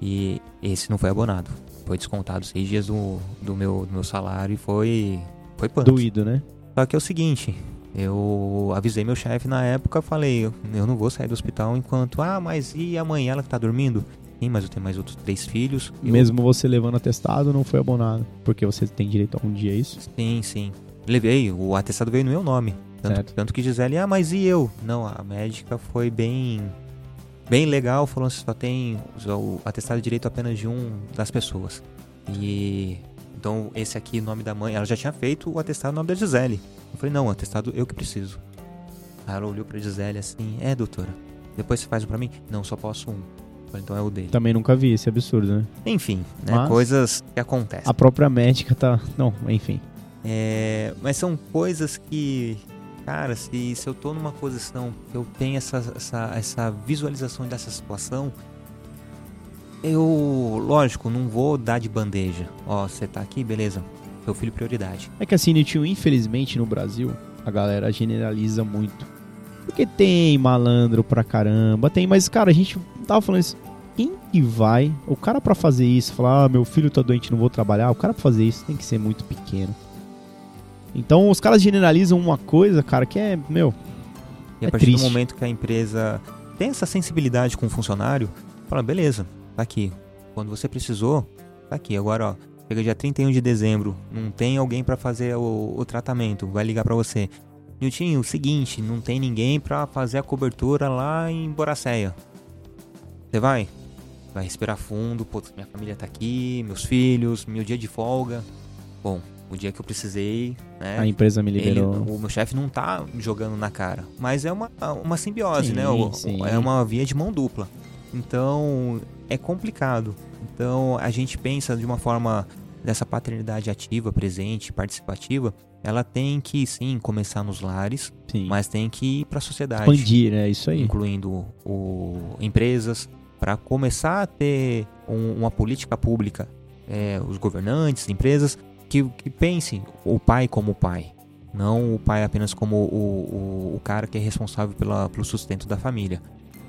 E esse não foi abonado. Foi descontado seis dias do, do, meu, do meu salário e foi, foi punk. Doído, né? Só que é o seguinte, eu avisei meu chefe na época, falei, eu não vou sair do hospital enquanto, ah, mas e amanhã ela que tá dormindo? Sim, mas eu tenho mais outros três filhos. Eu- Mesmo você levando atestado, não foi abonado. Porque você tem direito a um dia, é isso? Sim, sim. Levei, o atestado veio no meu nome. Tanto, tanto que Gisele, ah, mas e eu? Não, a médica foi bem bem legal, falou que só tem o atestado de direito apenas de um das pessoas. E então esse aqui, nome da mãe, ela já tinha feito o atestado no nome da Gisele. Eu falei, não, atestado eu que preciso. Aí ela olhou pra Gisele assim, é, doutora, depois você faz um pra mim? Não, só posso um. Falei, então é o dele. Também nunca vi esse absurdo, né? Enfim, né, Mas- coisas que acontecem. A própria médica tá. Não, enfim. É, mas são coisas que, cara, se, se eu tô numa posição que eu tenho essa, essa, essa visualização dessa situação, eu, lógico, não vou dar de bandeja. Ó, você tá aqui, beleza. Seu filho prioridade. É que assim, Nitinho, infelizmente no Brasil, a galera generaliza muito. Porque tem malandro pra caramba, tem, mas cara, a gente tava falando isso. Quem que vai? O cara pra fazer isso, falar, ah, meu filho tá doente, não vou trabalhar. O cara pra fazer isso tem que ser muito pequeno. Então os caras generalizam uma coisa, cara, que é, meu, E a É partir triste. do momento que a empresa tem essa sensibilidade com o funcionário, fala, beleza, tá aqui. Quando você precisou, tá aqui. Agora, ó, chega dia 31 de dezembro, não tem alguém pra fazer o, o tratamento, vai ligar pra você. Niltinho, o seguinte, não tem ninguém pra fazer a cobertura lá em Boracéia. Você vai? Vai respirar fundo, pô, minha família tá aqui, meus filhos, meu dia de folga. Bom, o dia que eu precisei, né? a empresa me Ele, liberou. o meu chefe não tá jogando na cara. Mas é uma, uma simbiose, Sim, né? Sim. É uma via de mão dupla. Então, é complicado. Então, a gente pensa de uma forma dessa paternidade ativa, presente, participativa. Ela tem que, sim, começar nos lares, Sim. mas tem que ir para a sociedade Expandir, né? Isso aí. incluindo o, empresas, para começar a ter um- uma política pública, é, os governantes, empresas, que, que pensem o pai como pai, não o pai apenas como o, o, o cara que é responsável pela, pelo sustento da família.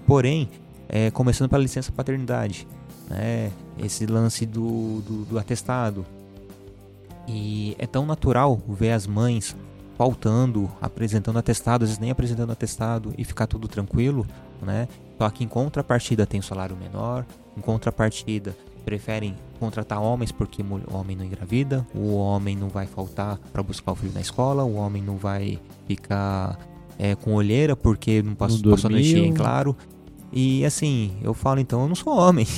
Porém, é, começando pela licença paternidade, né, esse lance do, do, do atestado. E é tão natural ver as mães faltando, apresentando atestado, às vezes nem apresentando atestado e ficar tudo tranquilo, né? Só que em contrapartida tem um salário menor, em contrapartida preferem contratar homens porque o homem não engravida, o homem não vai faltar para buscar o filho na escola, o homem não vai ficar é, com olheira porque não passou, Não passou a noite em claro. E assim, eu falo então, eu não sou homem.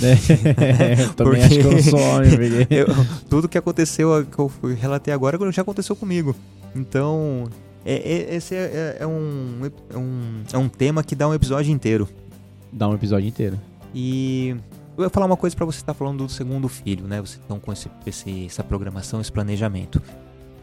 É, eu também acho que eu não sou homem. Eu- tudo que aconteceu, que eu relatei agora, já aconteceu comigo. Então, é- é- esse é, é um, é, um, é um tema que dá um episódio inteiro. Dá um episódio inteiro. E eu ia falar uma coisa pra você estar falando do segundo filho, né? Vocês estão com esse, esse- essa programação, esse planejamento.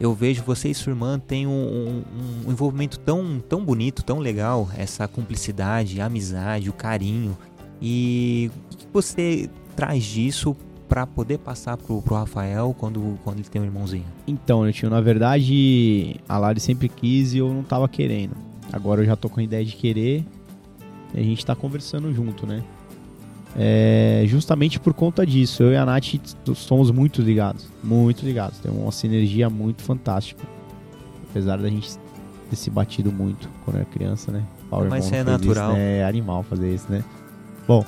Eu vejo você e sua irmã têm um, um- um envolvimento tão, tão bonito, tão legal, essa cumplicidade, a amizade, o carinho. E o que você traz disso pra poder passar pro, pro Rafael quando, quando ele tem um irmãozinho? Então, eu tinha, na verdade, a Lari sempre quis e eu não tava querendo. Agora eu já tô com a ideia de querer e a gente tá conversando junto, né? É, justamente por conta disso, eu e a Nath somos muito ligados, muito ligados. Tem uma sinergia muito fantástica. Apesar da gente ter se batido muito quando era criança, né? Pau, Mas irmão, é natural. Isso, né? É animal fazer isso, né? Bom,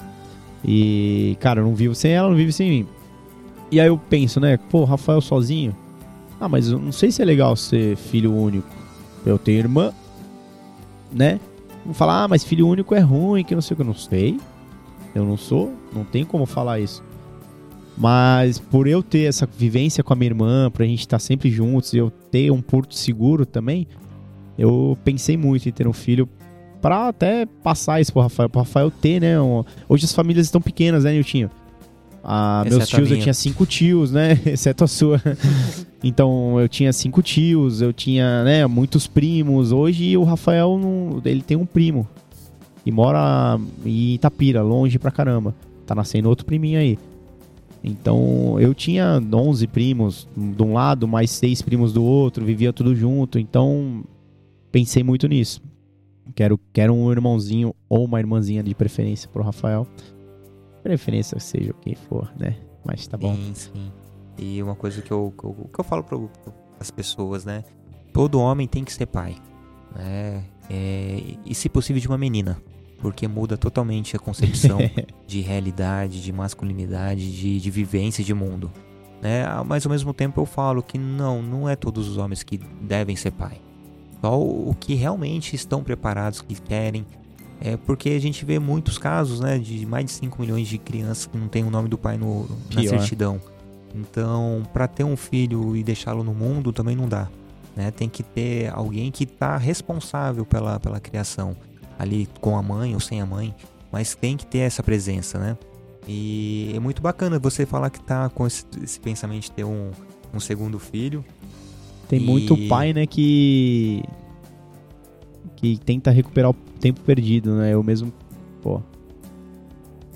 e cara, eu não vivo sem ela, não vive sem mim. E aí eu penso, né? Pô, Rafael sozinho. Ah, mas eu não sei se é legal ser filho único. Eu tenho irmã, né? Vou falar, ah, mas filho único é ruim, que não sei o que. Eu não sei. Eu não sou, não tem como falar isso. Mas por eu ter essa vivência com a minha irmã, pra gente estar sempre juntos, e eu ter um porto seguro também, eu pensei muito em ter um filho pra até passar isso pro Rafael, pro Rafael ter, né? um- Hoje as famílias estão pequenas, né, Niltinho? Ah, meus tios, eu tinha cinco tios, né? Exceto a sua. então, eu tinha cinco tios, eu tinha, né, muitos primos. Hoje o Rafael, não, ele tem um primo. E mora em Itapira, longe pra caramba. Tá nascendo outro priminho aí. Então, eu tinha 11 primos de um lado, mais seis primos do outro, vivia tudo junto. Então, pensei muito nisso. Quero, quero um irmãozinho ou uma irmãzinha de preferência pro Rafael. Preferência seja o que for, né? Mas tá bom. Sim, sim. E uma coisa que eu, que eu, que eu falo para as pessoas, né? Todo homem tem que ser pai. Né? É, e se possível de uma menina. Porque muda totalmente a concepção de realidade, de masculinidade, de, de vivência de mundo. Né? Ah, Mas ao mesmo tempo eu falo que não, não é todos os homens que devem ser pai. Só o o que realmente estão preparados, que querem. É porque a gente vê muitos casos, né, de mais de 5 milhões de crianças que não tem o nome do pai no, na Pior. certidão. Então, para ter um filho e deixá-lo no mundo também não dá. Né? Tem que ter alguém que está responsável pela, pela criação, ali com a mãe ou sem a mãe, mas tem que ter essa presença, né? E é muito bacana você falar que tá com esse, esse pensamento de ter um, um segundo filho. Tem E- muito pai, né, que. que tenta recuperar o tempo perdido, né? Eu mesmo, pô.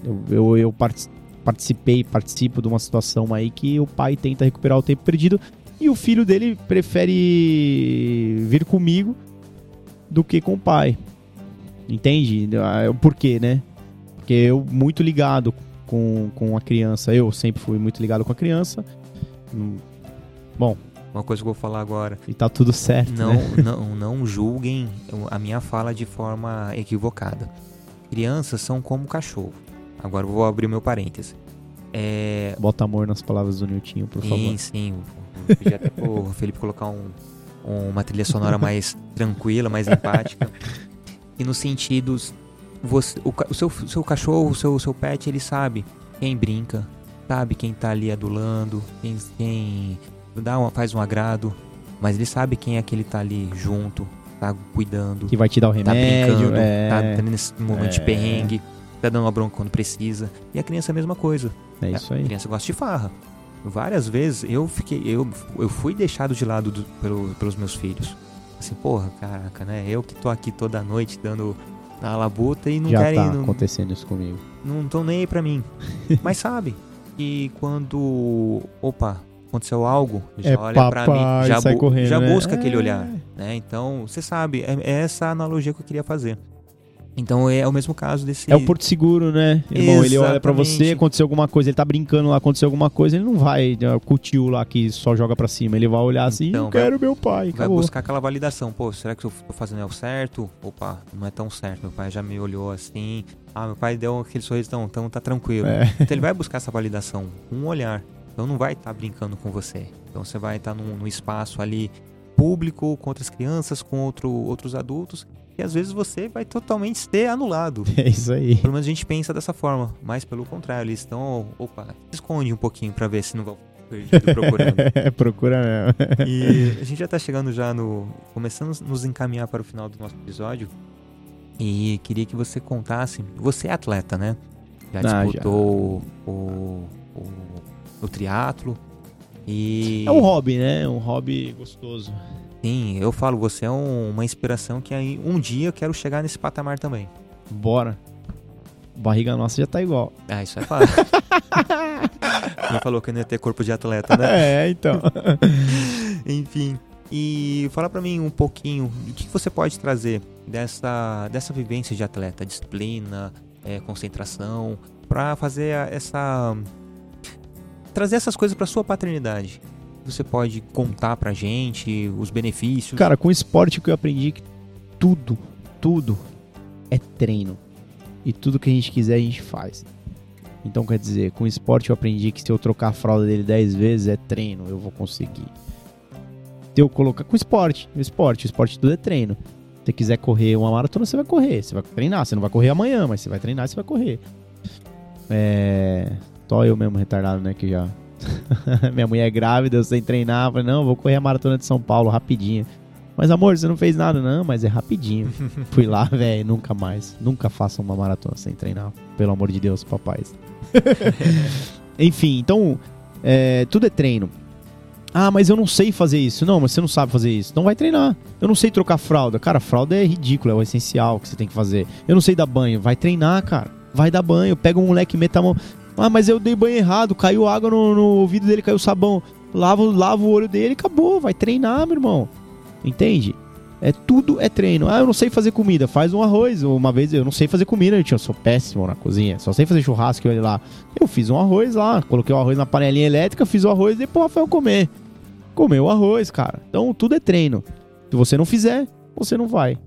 Eu, eu, eu partic- participei, participo de uma situação aí que o pai tenta recuperar o tempo perdido e o filho dele prefere vir comigo do que com o pai. Entende? Ah, O porquê, né? Porque eu, muito ligado com, com a criança, eu sempre fui muito ligado com a criança. Hum, Bom, Uma coisa que eu vou falar agora. e tá tudo certo, Não, né? não, não julguem a minha fala de forma equivocada. Crianças são como cachorro. Agora eu vou abrir meu parêntese. É, Bota amor nas palavras do Niltinho, por favor. Sim, sim. Eu pedi até pro Felipe colocar um- uma trilha sonora mais tranquila, mais empática. E nos sentidos, você, o, o seu, seu cachorro, o seu, seu pet, ele sabe quem brinca, sabe quem tá ali adulando, quem, quem dá uma- faz um agrado, mas ele sabe quem é que ele tá ali junto, tá cuidando, Que vai te dar o tá remédio, brincando, é, tá nesse momento de É. perrengue, tá dando uma bronca quando precisa. E a criança é a mesma coisa. é isso A aí. criança gosta de farra. Várias vezes eu fiquei, eu, eu fui deixado de lado do- pelo- pelos meus filhos. Assim, porra, caraca, né? Eu que tô aqui toda noite dando a labuta e não Já querem, tá não, acontecendo isso comigo. não tão nem aí pra mim. Mas sabe que quando, opa, aconteceu algo, já É olha pra papai, mim, já, sai bu- correndo, já né? busca aquele É. olhar, né? Então, você sabe, é, é essa analogia que eu queria fazer. Então é o mesmo caso desse É o Porto Seguro, né? Irmão, ele olha pra você, Exatamente. aconteceu alguma coisa, ele tá brincando lá, aconteceu alguma coisa, ele não vai né, tio lá que só joga pra cima. Ele vai olhar assim, Então, eu vai- quero meu pai, Vai acabou. buscar aquela validação. Pô, será que eu tô fazendo é o certo? Opa, não é tão certo. Meu pai já me olhou assim. Ah, meu pai deu aquele sorriso, então, então tá tranquilo. É. Então ele vai buscar essa validação com um olhar. Então não vai estar brincando com você. Então você vai estar num, num espaço ali público, com outras crianças, com outro, outros adultos. E às vezes você vai totalmente ser anulado. É isso aí. Pelo menos a gente pensa dessa forma. Mas pelo contrário, eles estão. Opa, esconde um pouquinho pra ver se não vão perdido procurando. Procura mesmo. E a gente já tá chegando já no. Começando a nos encaminhar para o final do nosso episódio. E queria que você contasse. Você é atleta, né? Já Ah, disputou O, o, o triatlo. E. É um hobby, né? Um hobby gostoso. Sim, eu falo, você é um- uma inspiração que aí um dia eu quero chegar nesse patamar também. Bora. Barriga nossa já tá igual. Ah, isso é fácil. Não falou que eu não ia ter corpo de atleta, né? É, então. Enfim. E fala pra mim um pouquinho o que você pode trazer dessa, dessa vivência de atleta, disciplina, é, concentração, pra fazer essa. trazer essas coisas pra sua paternidade. Você pode contar pra gente os benefícios. Cara, com esporte que eu aprendi que tudo, tudo é treino. E tudo que a gente quiser a gente faz. Então quer dizer, com esporte eu aprendi que se eu trocar a fralda dele 10 vezes é treino, eu vou conseguir. Se eu colocar com esporte, o esporte, o esporte tudo é treino. Se você quiser correr uma maratona, você vai correr, você vai treinar, você não vai correr amanhã, mas você vai treinar, você vai correr. É, Só eu mesmo retardado, né, que já... Minha mulher é grávida, eu sem treinar. Falei, não, vou correr a maratona de São Paulo rapidinho. Mas amor, você não fez nada, não, mas é rapidinho. Fui lá, velho, nunca mais. Nunca faça uma maratona sem treinar. Pelo amor de Deus, papais. Enfim, então, é, tudo é treino. Ah, mas eu não sei fazer isso. Não, mas você não sabe fazer isso. Então vai treinar. Eu não sei trocar fralda. Cara, fralda é ridículo, é o essencial que você tem que fazer. Eu não sei dar banho. Vai treinar, cara. Vai dar banho. Pega um moleque, meta a mão. Ah, mas eu dei banho errado. Caiu água no, no ouvido dele, caiu sabão. Lava, lava o olho dele, acabou. Vai treinar, meu irmão. Entende? É tudo é treino. Ah, eu não sei fazer comida. Faz um arroz. Uma vez eu não sei fazer comida, eu sou péssimo na cozinha. Só sei fazer churrasco olha lá. Eu fiz um arroz lá, coloquei o arroz na panelinha elétrica, fiz o arroz e depois o Rafael comer. Comeu o arroz, cara. Então tudo é treino. Se você não fizer, você não vai.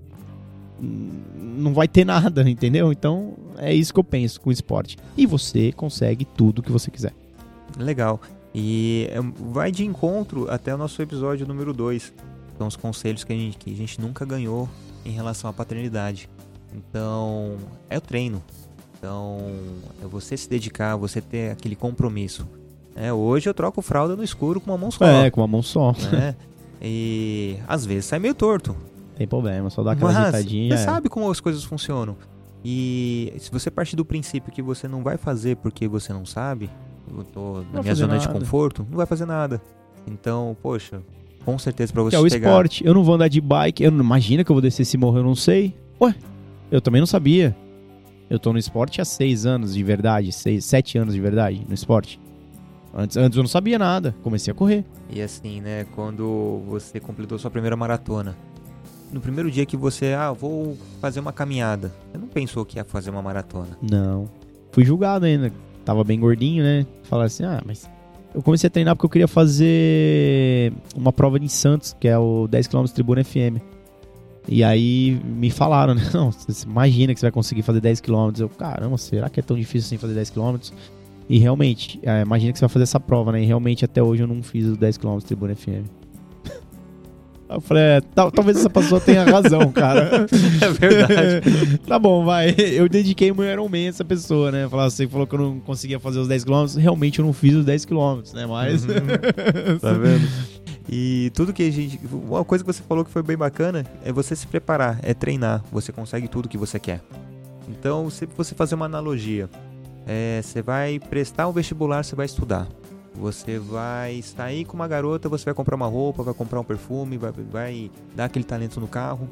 Não vai ter nada, entendeu? Então é isso que eu penso com o esporte. E você consegue tudo que você quiser. Legal. E é, vai de encontro até o nosso episódio número 2 são os conselhos que a, gente, que a gente nunca ganhou em relação à paternidade. Então, é o treino. Então, é você se dedicar, você ter aquele compromisso. É, hoje eu troco fralda no escuro com uma mão só. É, com uma mão só. Né? E às vezes sai meio torto. Tem problema, só dá aquela Mas ajeitadinha. Você é. sabe como as coisas funcionam. E se você partir do princípio que você não vai fazer porque você não sabe, eu tô na minha zona de nada. conforto, não vai fazer nada. Então, poxa, com certeza pra você Que é o pegar... esporte. Eu não vou andar de bike. Eu não, imagina que eu vou descer esse morro, eu não sei. Ué, eu também não sabia. Eu tô no esporte há seis anos de verdade. Seis, sete anos de verdade no esporte. Antes, antes eu não sabia nada. Comecei a correr. E assim, né, quando você completou sua primeira maratona, no primeiro dia que você, ah, vou fazer uma caminhada, você não pensou que ia fazer uma maratona. Não. Fui julgado ainda. Tava bem gordinho, né? Falaram assim, ah, mas... Eu comecei a treinar porque eu queria fazer uma prova em Santos, que é o 10km Tribuna FM. E aí me falaram, né? Não, você imagina que você vai conseguir fazer 10km. Eu, caramba, será que é tão difícil assim fazer 10km? E realmente, é, imagina que você vai fazer essa prova, né? E realmente até hoje eu não fiz os 10km Tribuna FM. Eu falei, é, tal- talvez essa pessoa tenha razão, cara. É verdade. tá bom, vai. Eu dediquei meu Iron Man a essa pessoa, né? Falar, você falou que eu não conseguia fazer os 10km. Realmente eu não fiz os 10km, né? Mas. tá vendo? E tudo que a gente. Uma coisa que você falou que foi bem bacana é você se preparar, é treinar. Você consegue tudo que você quer. Então, se você fazer uma analogia, é, você vai prestar um vestibular, você vai estudar. Você vai sair com uma garota, você vai comprar uma roupa, vai comprar um perfume, vai, vai dar aquele talento no carro.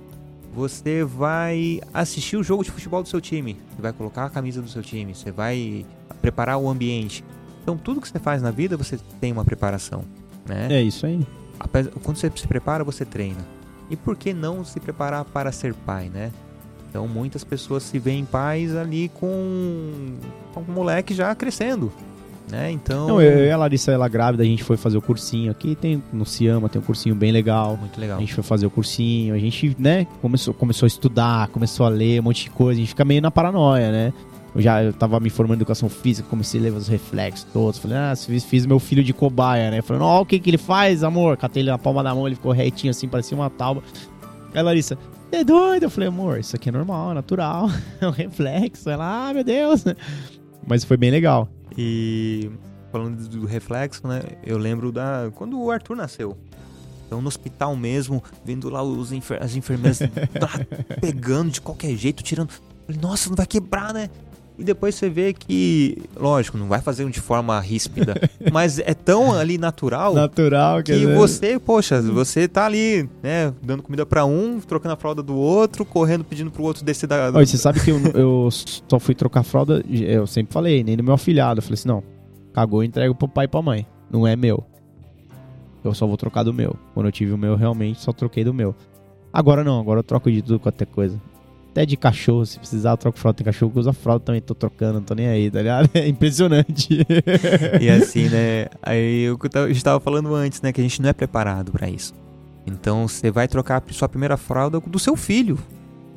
Você vai assistir o jogo de futebol do seu time, você vai colocar a camisa do seu time, você vai preparar o ambiente. Então, tudo que você faz na vida, você tem uma preparação, né? É isso aí. Quando você se prepara, você treina. E por que não se preparar para ser pai, né? Então muitas pessoas se veem pais ali com, com o moleque já crescendo, né? Então Não, eu e a Larissa, ela grávida, a gente foi fazer o cursinho aqui. Tem, no Ciama tem um cursinho bem legal. muito legal. A gente foi fazer o cursinho, a gente, né, começou, começou a estudar, começou a ler um monte de coisa, a gente fica meio na paranoia, né? Eu já eu tava me formando em educação física, comecei a ler os reflexos todos. Falei, ah, fiz, fiz meu filho de cobaia, né? Falei, ó, o que que ele faz, amor? Catei ele na palma da mão, ele ficou retinho assim, parecia uma tábua. Aí Larissa, é doido? Eu falei, amor, isso aqui é normal, é natural, é um reflexo. Ela, ah, meu Deus. Mas foi bem legal. E falando do reflexo, né? Eu lembro da quando o Arthur nasceu. Então no hospital mesmo, vendo lá os enfer- as enfermeiras pegando de qualquer jeito, tirando. Falei, Nossa, não vai quebrar, né? E depois você vê que, lógico, não vai fazer de forma ríspida, mas é tão ali natural Natural, que você, poxa, você tá ali, né, dando comida pra um, trocando a fralda do outro, correndo pedindo pro outro descer da. Olha, você sabe que eu, eu só fui trocar fralda, eu sempre falei, nem no meu afilhado. Eu falei assim, não, cagou, entrego pro pai e pra mãe. Não é meu. Eu só vou trocar do meu. Quando eu tive o meu, realmente só troquei do meu. Agora não, agora eu troco de tudo quanto é coisa. Até de cachorro, se precisar, eu troco fralda. Tem cachorro que usa fralda também, tô trocando, não tô nem aí, tá ligado? É impressionante. E assim, né? Aí eu tava- a gente tava falando antes, né? Que a gente não é preparado pra isso. Então você vai trocar a sua primeira fralda do seu filho,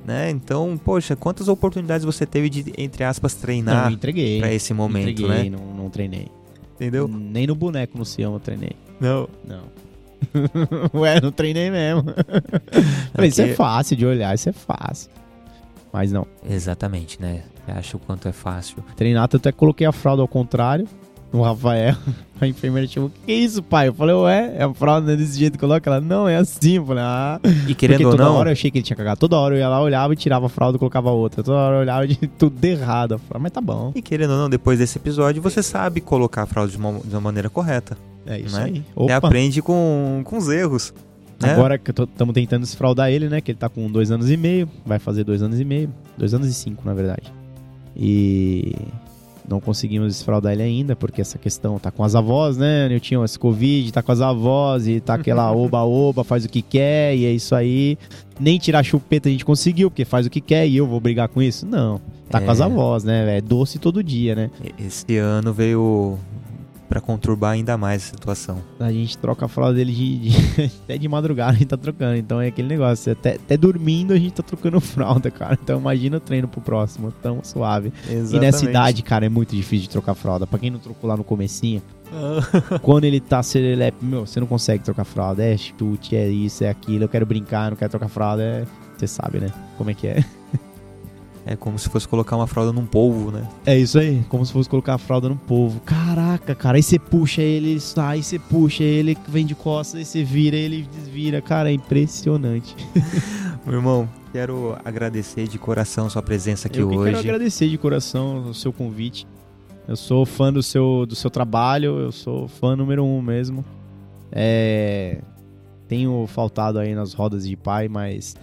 né? Então, poxa, quantas oportunidades você teve de, entre aspas, treinar pra esse momento, entreguei, né? não, não treinei. Entendeu? Nem no boneco no Sião eu treinei. Não. Não. Ué, não treinei mesmo. Falei, isso é fácil de olhar, isso é fácil. Mas não. Exatamente, né? Acha o quanto é fácil. Treinar, tanto é que coloquei a fralda ao contrário no Rafael. A enfermeira chamou, que isso, pai? Eu falei, ué, é a fralda desse jeito que coloca? Ela, não, é assim. Eu falei, ah. E querendo Porque ou toda não, hora eu achei que ele tinha cagado. Toda hora eu ia lá, olhava e tirava a fralda e colocava outra. Toda hora eu olhava de tudo errado. Eu falei, mas tá bom. e querendo ou não, depois desse episódio, você sabe colocar a fralda de uma, de uma maneira correta. É isso Né? aí. Você Opa. aprende com, com os erros. Né? Agora que estamos tentando desfraudar ele, né? Que ele tá com dois anos e meio. Vai fazer dois anos e meio. Dois anos e cinco, na verdade. E não conseguimos desfraudar ele ainda, porque essa questão tá com as avós, né? Niltinho, esse Covid, tá com as avós e tá aquela oba-oba, faz o que quer, e é isso aí. Nem tirar chupeta a gente conseguiu, porque faz o que quer e eu vou brigar com isso? Não. Tá com as É. avós, né? É doce todo dia, né? Esse ano veio pra conturbar ainda mais a situação. A gente troca a fralda dele de, de- até de madrugada, a gente tá trocando. Então é aquele negócio, até, até dormindo a gente tá trocando fralda, cara. Então imagina o treino pro próximo, tão suave. E nessa idade, cara, é muito difícil de trocar fralda. Pra quem não trocou lá no comecinho, quando ele tá serelepe, meu, você não consegue trocar fralda. É chute, é isso, é aquilo. Eu quero brincar, não quero trocar fralda. É... Você sabe, né? Como é que é? É como se fosse colocar uma fralda num polvo, né? É isso aí, como se fosse colocar a fralda no povo. Caraca, cara, aí você puxa ele, ele sai, aí você puxa ele, vem de costas, aí você vira, ele desvira. Cara, é impressionante. Meu irmão, quero agradecer de coração sua presença aqui eu hoje. quero agradecer de coração o seu convite. Eu sou fã do seu, do seu trabalho, eu sou fã número um mesmo. É, tenho faltado aí nas rodas de pai, mas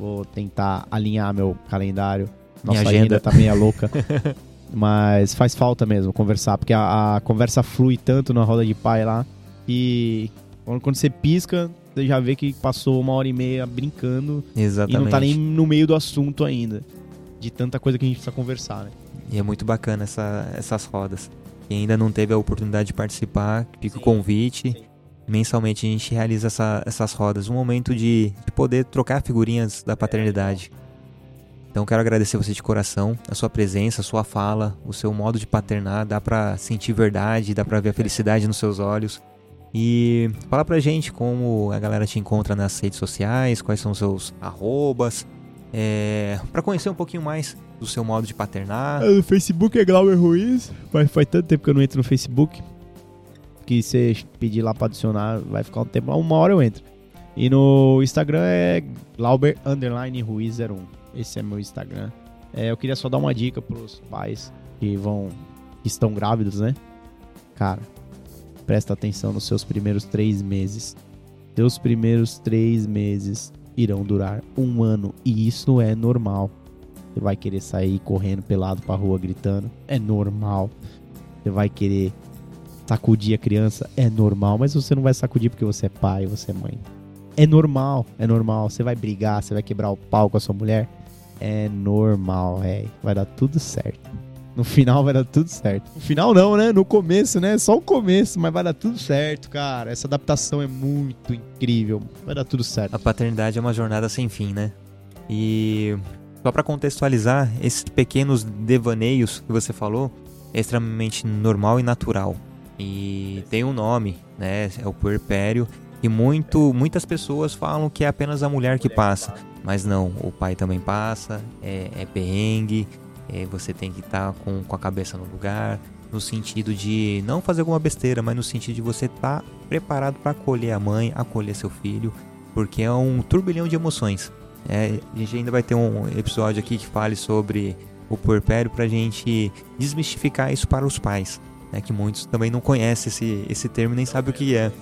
vou tentar alinhar meu calendário. Minha Nossa agenda. agenda tá meio louca. mas faz falta mesmo conversar, porque a, a conversa flui tanto na roda de pai lá que quando, quando você pisca, você já vê que passou uma hora e meia brincando Exatamente. e não tá nem no meio do assunto ainda. De tanta coisa que a gente precisa conversar, né? E é muito bacana essa- essas rodas. Quem ainda não teve a oportunidade de participar, fica o convite. Mensalmente a gente realiza essa- essas rodas. Um momento de, de poder trocar figurinhas da paternidade. Então quero agradecer você de coração, a sua presença, a sua fala, o seu modo de paternar. Dá pra sentir verdade, dá pra ver a felicidade nos seus olhos. E fala pra gente como a galera te encontra nas redes sociais, quais são os seus arrobas. É, para conhecer um pouquinho mais do seu modo de paternar. O Facebook é Glauber Ruiz, mas faz tanto tempo que eu não entro no Facebook que você pedir lá pra adicionar, vai ficar um tempo, uma hora eu entro. E no Instagram é Glauber underline Ruiz 01. Esse é meu Instagram. É, eu queria só dar uma dica pros pais que vão que estão grávidos, né? Cara, presta atenção nos seus primeiros três meses. Seus primeiros três meses irão durar um ano e isso é normal. Você vai querer sair correndo pelado pra rua gritando, é normal. Você vai querer sacudir a criança, é normal, mas você não vai sacudir porque você é pai, você é mãe. É normal, é normal. Você vai brigar, você vai quebrar o pau com a sua mulher, é normal, velho. Vai dar tudo certo. No final vai dar tudo certo. No final não, né? No começo, né? Só o começo, mas vai dar tudo certo, cara. Essa adaptação é muito incrível. Vai dar tudo certo. A paternidade é uma jornada sem fim, né? E só pra contextualizar, esses pequenos devaneios que você falou é extremamente normal e natural. E tem um nome, né? É o puerpério. E muito, muitas pessoas falam que é apenas a mulher que passa. Mas não, o pai também passa, é, é perrengue, é, você tem que estar com, com a cabeça no lugar, no sentido de não fazer alguma besteira, mas no sentido de você estar preparado para acolher a mãe, acolher seu filho, porque é um turbilhão de emoções. É, a gente ainda vai ter um episódio aqui que fale sobre o puerpério pra gente desmistificar isso para os pais, né, que muitos também não conhecem esse, esse termo nem sabem o que é.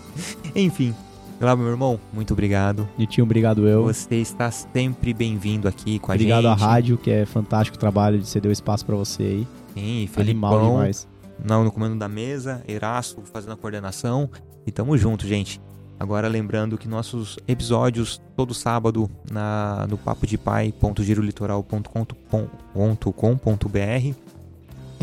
Enfim, Glauber, meu irmão, muito obrigado. Nitinho, obrigado eu. Você está sempre bem-vindo aqui com a Obrigado gente. à rádio, que é fantástico o trabalho de ceder o espaço pra você aí. Sim, Animal Felipão, demais. não, no comando da mesa, Erasto fazendo a coordenação. E tamo junto, gente. Agora lembrando que nossos episódios todo sábado na, no papo de pai.girolitoral.com.br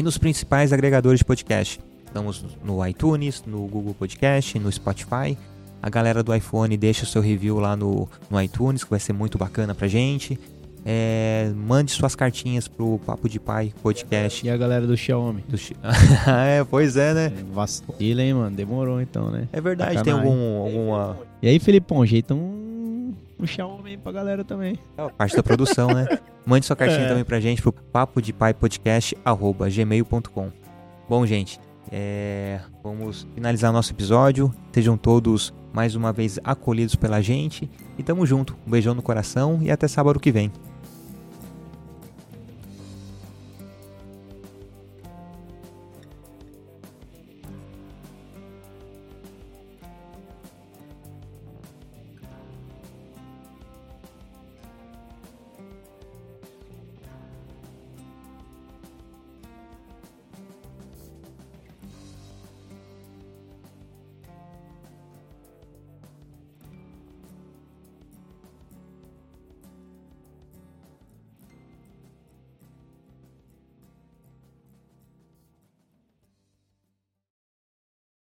e nos principais agregadores de podcast. Estamos no iTunes, no Google Podcast, no Spotify. A galera do iPhone deixa o seu review lá no, no iTunes, que vai ser muito bacana pra gente. É, mande suas cartinhas pro Papo de Pai Podcast. E a galera do Xiaomi? Do é, pois é, né? Vacila, hein, mano? Demorou então, né? É verdade, tem algum, alguma. E aí, Felipão, jeita um, um Xiaomi pra galera também. É, parte da produção, né? Mande sua cartinha É. também pra gente pro papo de pai podcast gmail.com. Bom, gente, é, vamos finalizar nosso episódio. Sejam todos mais uma vez acolhidos pela gente e tamo junto. Um beijão no coração e até sábado que vem.